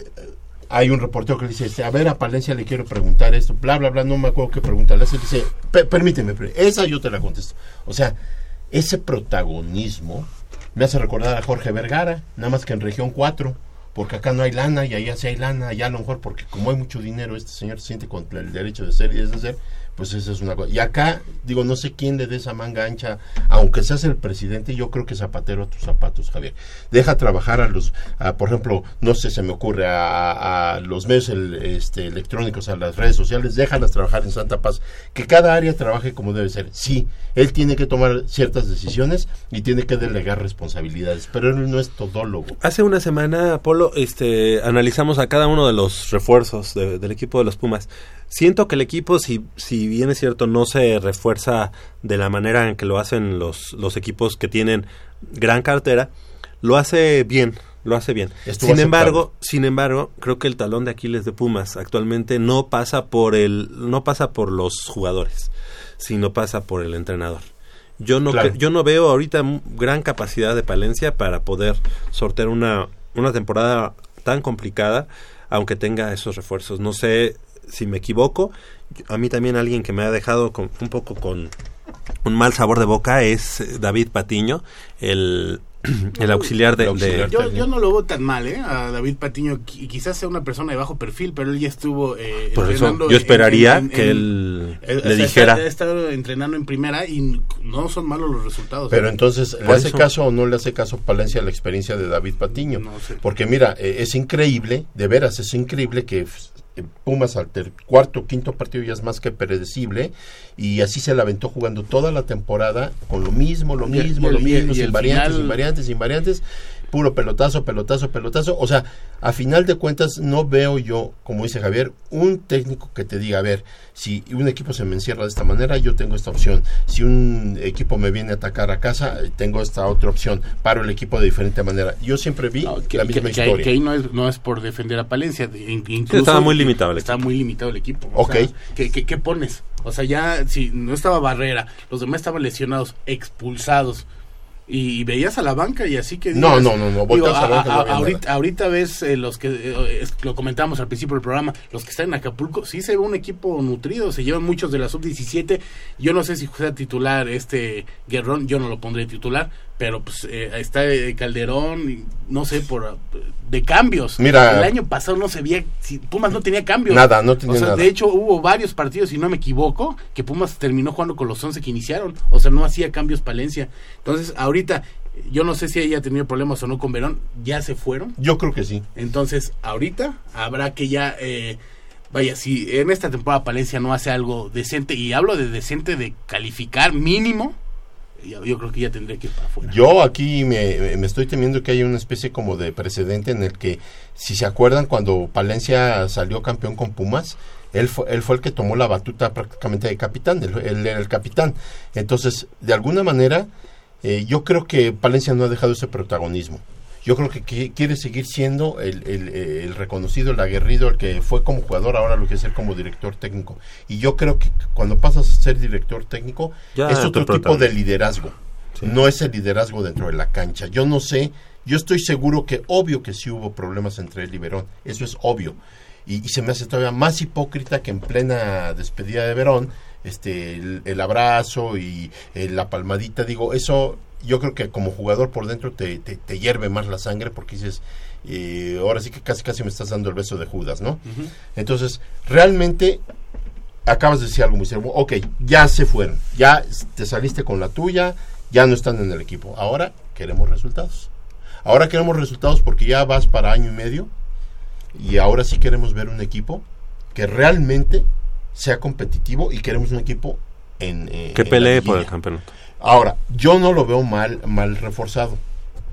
hay un reportero que le dice, a ver, a Palencia le quiero preguntar esto, bla, bla, bla, no me acuerdo qué pregunta. Le hace, dice, "Pe- permíteme, esa yo te la contesto. O sea, ese protagonismo me hace recordar a Jorge Vergara, nada más que en región 4, porque acá no hay lana y allá sí hay lana, allá a lo mejor porque como hay mucho dinero, este señor se siente con el derecho de ser y deshacer, pues eso es una cosa. Y acá, digo, no sé quién le dé esa manga ancha, aunque seas el presidente, yo creo que zapatero a tus zapatos, Javier. Deja trabajar a los, a, por ejemplo, no sé, se me ocurre a, los medios el- este, electrónicos, a las redes sociales, déjalas trabajar en Santa Paz, que cada área trabaje como debe ser. Sí, él tiene que tomar ciertas decisiones y tiene que delegar responsabilidades, pero él no es todólogo. Hace una semana, Apolo, este, analizamos a cada uno de los refuerzos de- del equipo de los Pumas. Siento que el equipo, si, si bien es cierto, no se refuerza de la manera en que lo hacen los, los equipos que tienen gran cartera, lo hace bien, lo hace bien. Estuvo sin aceptable. embargo, sin embargo, creo que el talón de Aquiles de Pumas actualmente no pasa por el, no pasa por los jugadores, sino pasa por el entrenador. Yo no, Claro. yo no veo ahorita gran capacidad de Palencia para poder sortear una, una temporada tan complicada, aunque tenga esos refuerzos. No sé si me equivoco. A mí también alguien que me ha dejado con- un poco con un mal sabor de boca es eh, David Patiño, el, el auxiliar de... de- Yo, yo no lo veo tan mal, ¿eh? A David Patiño, qui- quizás sea una persona de bajo perfil, pero él ya estuvo eh, Por eso, entrenando yo esperaría en- en- que en- él eh, o le sea, dijera- Ha estado entrenando en primera y no son malos los resultados. Pero ¿eh? entonces, ¿le hace eso- caso o no le hace caso Palencia a la experiencia de David Patiño? Porque mira, eh, es increíble, de veras, es increíble que eh, Pumas al ter- cuarto, quinto partido ya es más que predecible y así se la aventó jugando toda la temporada con lo mismo, lo mismo, y lo y mismo, y sin variantes, final- sin variantes, sin variantes, puro pelotazo, pelotazo, pelotazo. O sea, a final de cuentas no veo yo, como dice Javier, un técnico que te diga, a ver, si un equipo se me encierra de esta manera, yo tengo esta opción. Si un equipo me viene a atacar a casa, eh, tengo esta otra opción. Paro el equipo de diferente manera. Yo siempre vi que, la misma que- historia. que ahí no es, no es por defender a Palencia, incluso estaba muy limitado el está muy limitado el equipo. O Ok. sea, ¿qué, qué, qué pones? O sea, ya si no estaba Barrera, los demás estaban lesionados, expulsados. Y, veías a la banca y así que... No, digas, no, no, no, digo, a la banca no ahorita, ahorita ves eh, los que, eh, es- lo comentábamos al principio del programa, los que están en Acapulco, sí se ve un equipo nutrido, se llevan muchos de la sub-17. Yo no sé si sea titular este Guerrón, yo no lo pondré titular, pero pues eh, está eh, Calderón, y no sé, por eh, de cambios. Mira. el año pasado no se veía, si Pumas no tenía cambios. Nada, no tenía O sea, nada. De hecho, hubo varios partidos, si no me equivoco, que Pumas terminó jugando con los 11 que iniciaron. O sea, no hacía cambios Palencia. Entonces, ahorita, yo no sé si ella ha tenido problemas o no con Verón, ya se fueron. Yo creo que sí. Entonces, ahorita habrá que ya, eh, vaya, si en esta temporada Palencia no hace algo decente, y hablo de decente de calificar mínimo, yo, creo que ya tendría que ir para afuera. Yo aquí me, me estoy temiendo que haya una especie como de precedente en el que, si se acuerdan, cuando Palencia salió campeón con Pumas, él fue, él fue el que tomó la batuta prácticamente de capitán, él, él era el capitán. Entonces, de alguna manera, eh, yo creo que Palencia no ha dejado ese protagonismo. Yo creo que qui- quiere seguir siendo el, el- el reconocido, el aguerrido, el que fue como jugador, ahora lo quiere ser como director técnico. Y yo creo que cuando pasas a ser director técnico, Ya es otro tipo de liderazgo. No es el liderazgo dentro de la cancha. Yo no sé, yo estoy seguro que obvio que sí hubo problemas entre él y Verón. Eso es obvio. Y, y se me hace todavía más hipócrita que en plena despedida de Verón, este, el, el abrazo y eh, la palmadita, digo, eso yo creo que como jugador por dentro te, te, te hierve más la sangre porque dices, eh, ahora sí que casi casi me estás dando el beso de Judas, ¿no? Entonces, realmente acabas de decir algo muy serio. Ok, ya se fueron, ya te saliste con la tuya, ya no están en el equipo. Ahora queremos resultados. Ahora queremos resultados porque ya vas para año y medio y ahora sí queremos ver un equipo que realmente sea competitivo y queremos un equipo en eh, Que en pelee por liguilla. el campeonato. Ahora, yo no lo veo mal mal reforzado.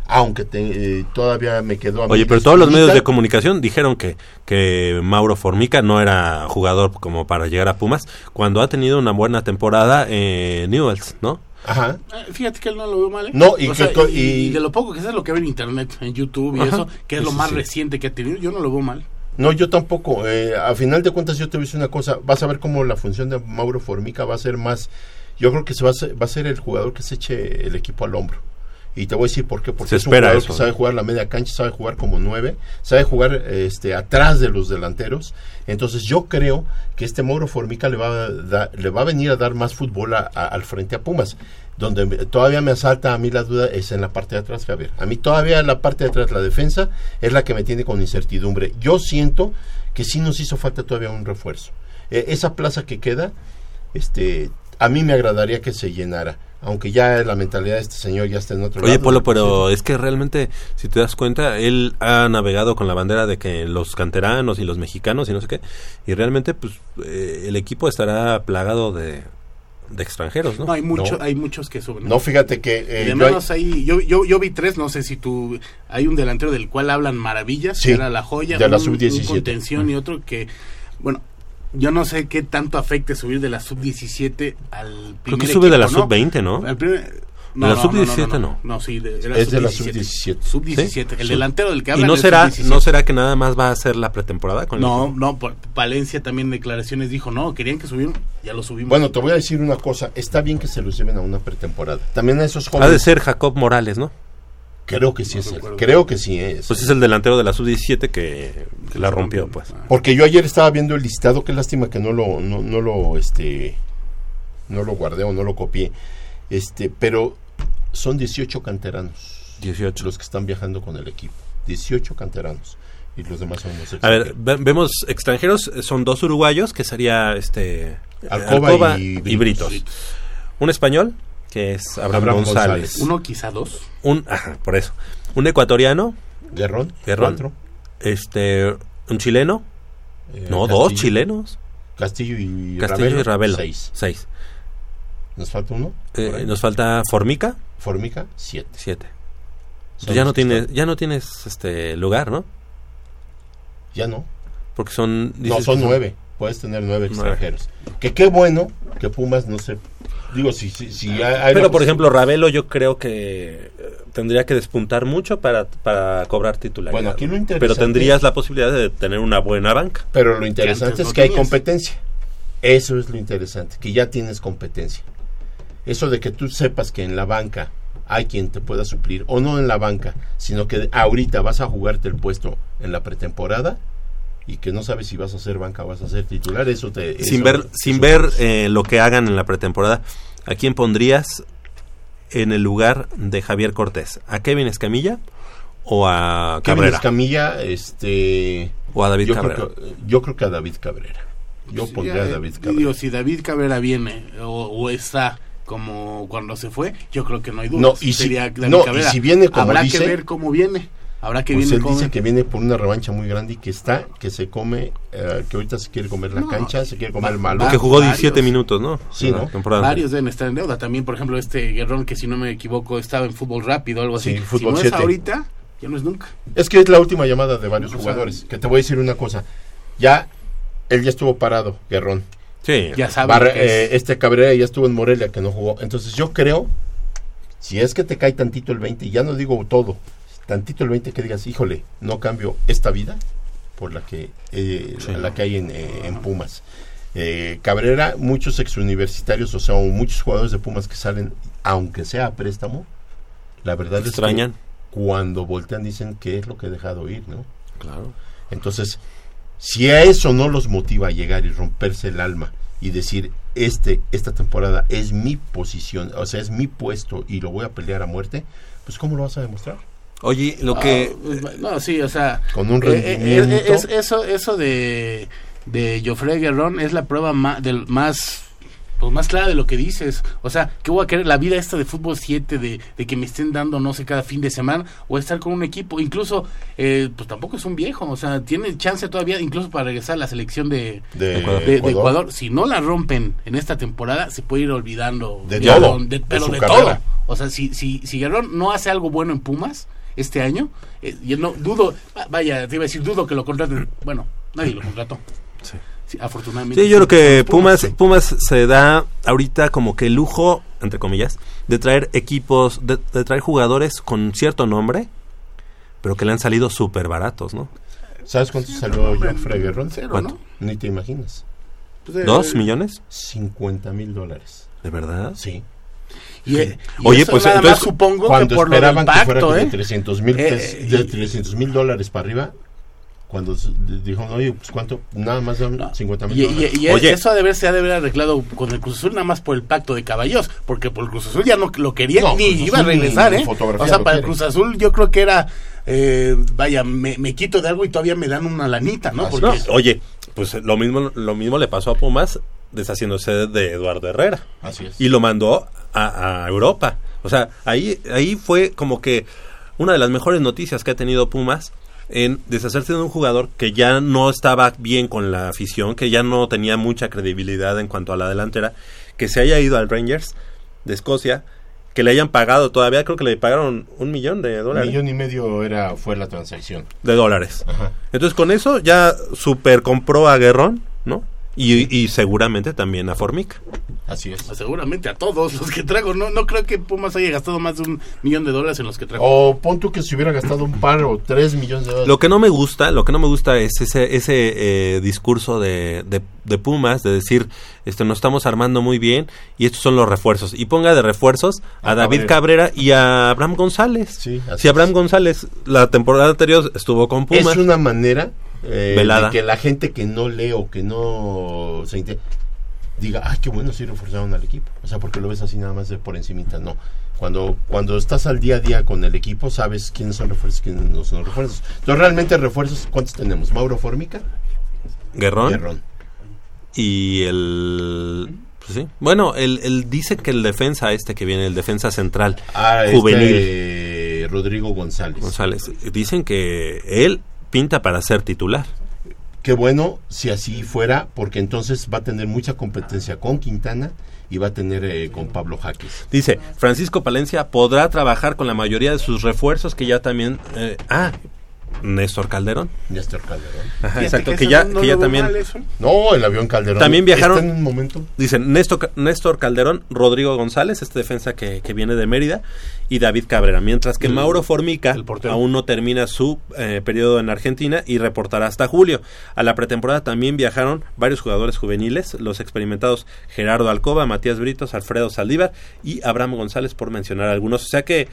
Aunque te- eh, todavía me quedó a mí Oye, pero todos los medios de comunicación dijeron que, que Mauro Formica no era jugador como para llegar a Pumas cuando ha tenido una buena temporada en Newells, ¿no? Ajá. Eh, Fíjate que él no lo veo mal. ¿eh? No, y que sea, y, de lo poco que sé es lo que ve en internet, en YouTube y Ajá. eso, que es Sí, lo más sí. reciente que ha tenido, yo no lo veo mal. No, yo tampoco. Eh, a final de cuentas, yo te voy a decir una cosa. Vas a ver cómo la función de Mauro Formica va a ser más. Yo creo que se va a ser, va a ser el jugador que se eche el equipo al hombro. Y te voy a decir por qué. Porque Se es un espera jugador eso, que sabe jugar la media cancha, sabe jugar como nueve, sabe jugar este atrás de los delanteros. Entonces yo creo que este Mauro Formica le va a, da- le va a venir a dar más fútbol a- a- al frente a Pumas. Donde todavía me asalta a mí la duda es en la parte de atrás, Javier. A mí todavía en la parte de atrás, la defensa, es la que me tiene con incertidumbre. Yo siento que sí nos hizo falta todavía un refuerzo. Eh, esa plaza que queda, este, a mí me agradaría que se llenara. Aunque ya la mentalidad de este señor ya está en otro Oye, lado. Polo, pero es que realmente, si te das cuenta, él ha navegado con la bandera de que los canteranos y los mexicanos y no sé qué, y realmente, pues, eh, el equipo estará plagado de, de extranjeros, ¿no? No, hay, mucho, hay muchos que suben. No, fíjate que... Y eh, de yo hay- menos ahí, yo, yo, yo vi tres, no sé si tú, hay un delantero del cual hablan maravillas, Sí, que era la joya, de la un- sub-17. un contención y otro que, bueno, yo no sé qué tanto afecte subir de la sub-17 al primer que sube de la equipo, sub-20, ¿no? Al primer- De la sub-17 no. No, sí, de, era Es de la sub-17. sub-17. Sub-17, el delantero del que ¿Y hablan no es será, sub-17. no será que nada más va a ser la pretemporada con el No, equipo? no, por- Valencia también en declaraciones dijo, no, querían que subieran, ya lo subimos. Bueno, te voy a decir una cosa. Está bien que se los lleven a una pretemporada. También a esos Ha jóvenes... de ser Jacob Morales, ¿no? Creo que sí es él. Creo que sí es. Pues es el delantero de la sub-17 que, que la rompió, pues. Porque yo ayer estaba viendo el listado, qué lástima que no lo, no, no lo, este, no lo guardé o no lo copié. Este, pero son 18 canteranos. 18. Los que están viajando con el equipo. 18 canteranos. Y los demás son los A ver, ve- vemos extranjeros, eh, son dos uruguayos, que sería este Alcoba y Britos. Britos. Un español, que es Abraham, Abraham González. González. Uno, quizá dos. Un, ajá, por eso. Un ecuatoriano. Guerrón. Guerrón. Cuatro. Este, un chileno. Eh, No, dos chilenos. Castillo y Castillo Ravelo. y Ravelo. Seis. Seis. ¿Nos falta uno? Eh, nos falta Formica. Formica, siete. Siete. Pues ya no tienes, ya no tienes este lugar, ¿no? Ya no. Porque son No, son nueve. Puedes tener nueve Nueve. extranjeros. Que qué bueno que Pumas no se... Digo, si, si, si hay- hay Pero por ejemplo, Ravelo yo creo que eh, tendría que despuntar mucho para, para cobrar titularidad. Bueno, aquí lo Pero interesante- tendrías la posibilidad de tener una buena banca. Pero lo interesante es no que hay competencia. Eso es lo interesante, que ya tienes competencia. Eso de que tú sepas que en la banca hay quien te pueda suplir, o no en la banca, sino que ahorita vas a jugarte el puesto en la pretemporada y que no sabes si vas a ser banca o vas a ser titular, eso te... sin eso- ver, eso sin ver eh, lo que hagan en la pretemporada, ¿a quién pondrías en el lugar de Javier Cortés? ¿A Kevin Escamilla o a Kevin Cabrera? Escamilla, este... O a David yo Cabrera. Creo que, yo creo que a David Cabrera. Yo Sí, pondría ya, a David eh, Cabrera. Digo, si David Cabrera viene o, o está como cuando se fue, yo creo que no hay duda. No, y si- David no, y Cabrera. si viene como Habrá dice- que ver cómo viene. Habrá que Pues viene él dice que viene por una revancha muy grande y que está, que se come, eh, que ahorita se quiere comer la No, cancha, se quiere comer va- el malo. Porque jugó varios. 17 minutos, ¿no? Sí, ¿no? temporada Varios deben estar en deuda. También, por ejemplo, este Guerrón, que si no me equivoco, estaba en fútbol rápido o algo así. Sí, si fútbol no es siete. ahorita, ya no es nunca. Es que es la última llamada de varios O sea, jugadores. Que te voy a decir una cosa. Ya, él ya estuvo parado, Guerrón. Sí. Ya que es- eh, este Cabrera ya estuvo en Morelia, que no jugó. Entonces yo creo, si es que te cae tantito el 20, y ya no digo todo, tantito el 20 que digas, híjole, no cambio esta vida por la que, eh, Sí. la que hay en, eh, en Pumas. Eh, Cabrera, muchos exuniversitarios, o sea, muchos jugadores de Pumas que salen, aunque sea a préstamo, la verdad Extrañan. es que cuando voltean dicen que es lo que he dejado ir, ¿no? Claro. Entonces, si a eso no los motiva a llegar y romperse el alma y decir, este, esta temporada es mi posición, o sea, es mi puesto y lo voy a pelear a muerte, pues ¿cómo lo vas a demostrar? Oye, lo que... Ah, pues, no, sí, o sea. Con un eh, eh, rendimiento. eh, es- eso, eso de, de Joffrey Guerrón es la prueba más, del, más pues más clara de lo que dices. O sea, ¿qué voy a querer? La vida esta de fútbol 7, de, de que me estén dando, no sé, cada fin de semana, o estar con un equipo. Incluso, eh, pues tampoco es un viejo, o sea, tiene chance todavía, incluso para regresar a la selección de, De de- de Ecuador. Ecuador. Si no la rompen en esta temporada, se puede ir olvidando. De todo, de- de pero su de, todo. O sea, si, si, si Guerrón no hace algo bueno en Pumas este año, eh, yo no dudo, va- vaya, te iba a decir, dudo que lo contraten. Bueno, nadie lo contrató. Sí, afortunadamente. Sí, yo creo que Son Pumas, Pumas se da ahorita como que el lujo, entre comillas, de traer equipos, de, de traer jugadores con cierto nombre, pero que le han salido súper baratos, ¿no? ¿Sabes cuánto salió Joffrey Guerrón? Cero, ¿Cuánto? Ni te imaginas. Pues, eh, ¿Dos millones? 50 mil dólares. ¿De verdad? Sí. Y, eh, y Oye, eso pues, nada entonces, más supongo Cuando que por lo del esperaban que fuera pacto, de ¿eh? 300 mil Eh, de 300 mil dólares para arriba, cuando se- dijo, oye, pues cuánto, nada más dan 50 mil Y, dólares. y- y eso ha de haber, se ha de haber arreglado con el Cruz Azul nada más por el pacto de caballos, porque por el Cruz Azul ya no lo quería No, ni Cruz iba a ni regresar, ¿eh? O sea, para el. Cruz Azul yo creo que era, eh, vaya, me, me quito de algo y todavía me dan una lanita, ¿no? Porque No, oye, pues lo mismo, lo mismo le pasó a Pumas deshaciéndose de Eduardo Herrera. Así es. Y lo mandó a, a Europa. O sea, ahí, ahí fue como que una de las mejores noticias que ha tenido Pumas en deshacerse de un jugador que ya no estaba bien con la afición, que ya no tenía mucha credibilidad en cuanto a la delantera, que se haya ido al Rangers de Escocia, que le hayan pagado todavía, creo que le pagaron un millón de Un dólares. millón y medio era, fue la transacción. de dólares. Ajá. Entonces con eso ya super compró a Guerrón, ¿no? Y, y seguramente también a Formica. Así es. seguramente a todos los que traigo, no, no creo que Pumas haya gastado más de un millón de dólares en los que trajo. O pon tú que se hubiera gastado un par o tres millones de dólares. Lo que no me gusta, lo que no me gusta es ese, ese eh, discurso de, de, de Pumas, de decir, este, nos estamos armando muy bien y estos son los refuerzos. Y ponga de refuerzos a, A David Cabrera. Cabrera y a Abraham González. Sí, así si Abraham González la temporada anterior estuvo con Pumas. Es una manera eh, Velada. de que la gente que no lee o que no se inte- diga, ay, qué bueno si reforzaron al equipo. O sea, porque lo ves así nada más de por encimita. No. Cuando, cuando estás al día a día con el equipo, sabes quiénes son refuerzos y quiénes no son refuerzos. Entonces, realmente refuerzos, ¿cuántos tenemos? Mauro Formica, Guerrón. Guerrón. Y el... pues sí. Bueno, el, el dice que el defensa este que viene, el defensa central, Ah, juvenil, este, Rodrigo González. González, dicen que él pinta para ser titular. qué bueno si así fuera, porque entonces va a tener mucha competencia con Quintana y va a tener eh, con Pablo Jaques. Dice, Francisco Palencia podrá trabajar con la mayoría de sus refuerzos que ya también... eh, ah, Néstor Calderón. Néstor Calderón. Ajá, exacto, que ya, no que ya también... No, el avión Calderón También viajaron... está en un momento. Dicen Néstor, Néstor Calderón, Rodrigo González, este defensa que, que viene de Mérida, y David Cabrera. Mientras que El- Mauro Formica aún no termina su eh, periodo en Argentina y reportará hasta julio. A la pretemporada también viajaron varios jugadores juveniles, los experimentados Gerardo Alcoba, Matías Britos, Alfredo Saldívar y Abraham González, por mencionar algunos. O sea que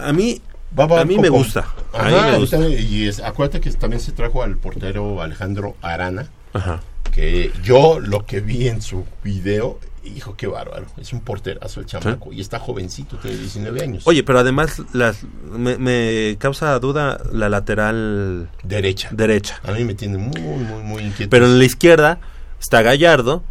a mí, a mí me gusta. A mí me gusta. Y es, acuérdate que también se trajo al portero Alejandro Arana, Ajá. que yo lo que vi en su video, hijo, qué bárbaro. Es un porterazo el chamaco y está jovencito, tiene 19 años. Oye, pero además las, me, me causa duda la lateral derecha. Derecha. A mí me tiene muy, muy, muy inquieto. Pero en la izquierda está Gallardo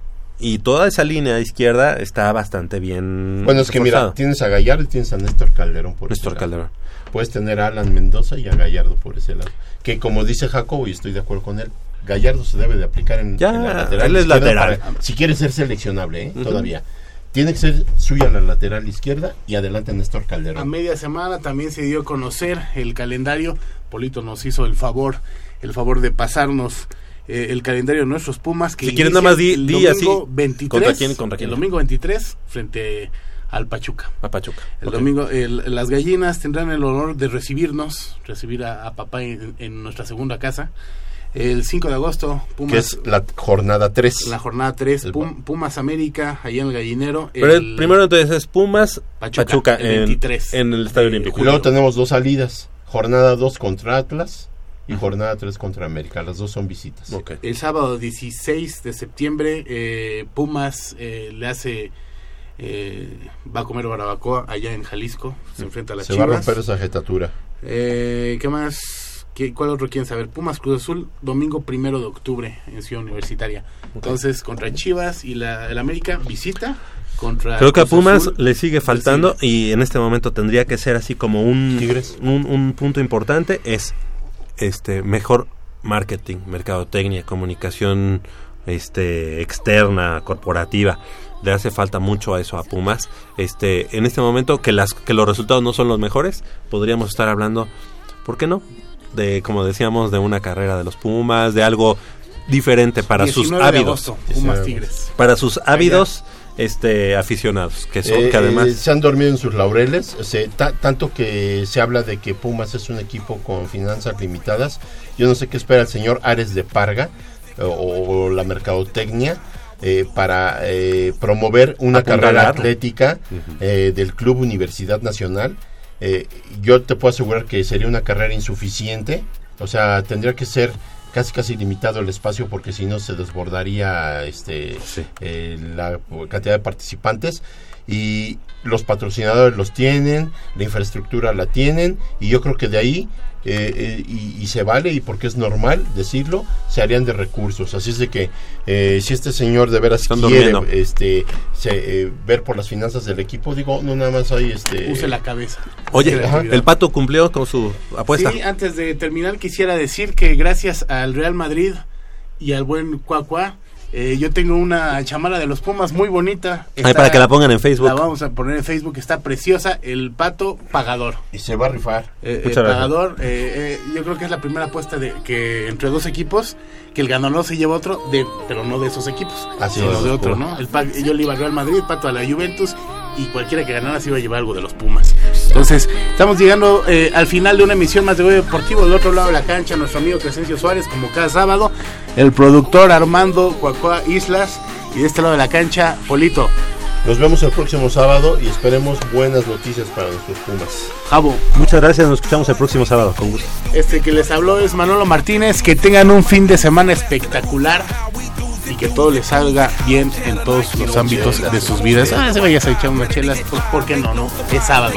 y toda esa línea izquierda está bastante bien. Bueno, es que mira, tienes a Gallardo y tienes a Néstor Calderón por Néstor ese lado. Calderón. Puedes tener a Alan Mendoza y a Gallardo por ese lado. Que como dice Jacobo, y estoy de acuerdo con él, Gallardo se debe de aplicar en, Ya, en la lateral. él es lateral. para- si quiere ser seleccionable, ¿eh? Todavía. Tiene que ser suya la lateral izquierda y adelante Néstor A Calderón. media semana también se dio a conocer el calendario. Polito nos hizo el favor, el favor de pasarnos eh, el calendario de nuestros Pumas. Que Si quieres, inicia nada más di- el di domingo así, 23, ¿contra quién, contra quién? El domingo 23 frente al Pachuca. A Pachuca. El Ok. domingo, el- las gallinas tendrán el honor de recibirnos, recibir a, a papá en, en nuestra segunda casa. El 5 de agosto, Pumas. que es la jornada 3. La jornada 3, Pumas América, allá en el gallinero. Pero el primero entonces es Pumas, Pachuca, Pachuca, el en, 23 en el Estadio Olímpico. Y luego tenemos dos salidas. Jornada 2 contra Atlas y jornada 3 contra América. Las dos son visitas. El sábado 16 de septiembre, eh, Pumas eh, le hace. eh, va a comer barbacoa allá en Jalisco. Se enfrenta a las Se va a Chivas. romper esa jetatura. Eh, ¿Qué más? ¿Qué, ¿Cuál otro quieren saber? Pumas Cruz Azul, domingo primero de octubre en Ciudad Universitaria. Entonces, contra Chivas y la, el América, visita. Contra Creo que a Pumas Azul, le sigue faltando y en este momento tendría que ser así como un, un, un punto importante es este mejor marketing, mercadotecnia, comunicación este externa, corporativa. Le hace falta mucho a eso a Pumas. Este, en este momento que las que los resultados no son los mejores, podríamos estar hablando, ¿por qué no? De como decíamos de una carrera de los Pumas, de algo diferente para sus 19 de ávidos. agosto, Pumas Tigres. Para sus ávidos este aficionados, que son Eh, que además eh, se han dormido en sus laureles, ta- tanto que se habla de que Pumas es un equipo con finanzas limitadas. Yo no sé qué espera el señor Ares de Parga o, o la mercadotecnia eh, para eh, promover una Apuntalar. carrera atlética eh, del Club Universidad Nacional. Eh, yo te puedo asegurar que sería una carrera insuficiente, o sea, tendría que ser casi casi limitado el espacio porque si no se desbordaría este eh, la cantidad de participantes. Y los patrocinadores los tienen, la infraestructura la tienen y yo creo que de ahí eh, eh, y, y se vale y porque es normal decirlo se harían de recursos así es de que eh, si este señor de veras Están quiere durmiendo. este se, eh, ver por las finanzas del equipo digo no nada más hay este Use la cabeza. Oye, el Pato cumplió con su apuesta. Sí, antes de terminar quisiera decir que gracias al Real Madrid y al buen Cuacua, eh, yo tengo una chamara de los Pumas muy bonita. Ahí para que la pongan en Facebook. La vamos a poner en Facebook, está preciosa. El pato pagador. y se va a rifar Eh, eh, pagador, eh, eh, yo creo que es la primera apuesta de que entre dos equipos, que el ganador se lleva otro, de, pero no de esos equipos, Así sino es. de otro, ¿no? El, yo le iba al Real Madrid, Pato a la Juventus y cualquiera que ganara se iba a llevar algo de los Pumas. Entonces, estamos llegando eh, al final de una emisión más de Goya Deportivo. Del otro lado de la cancha, nuestro amigo Crescencio Suárez, como cada sábado, el productor Armando Cuacoa Islas y de este lado de la cancha, Polito. nos vemos el próximo sábado y esperemos buenas noticias para nuestros Pumas Jabo. Muchas gracias, nos escuchamos el próximo sábado, con gusto. Este que les habló es Manolo Martínez. Que tengan un fin de semana espectacular y que todo les salga bien en todos los ámbitos de sus vidas. Ah, se vayas a echar unas chelas, pues ¿por qué no? no? Es sábado.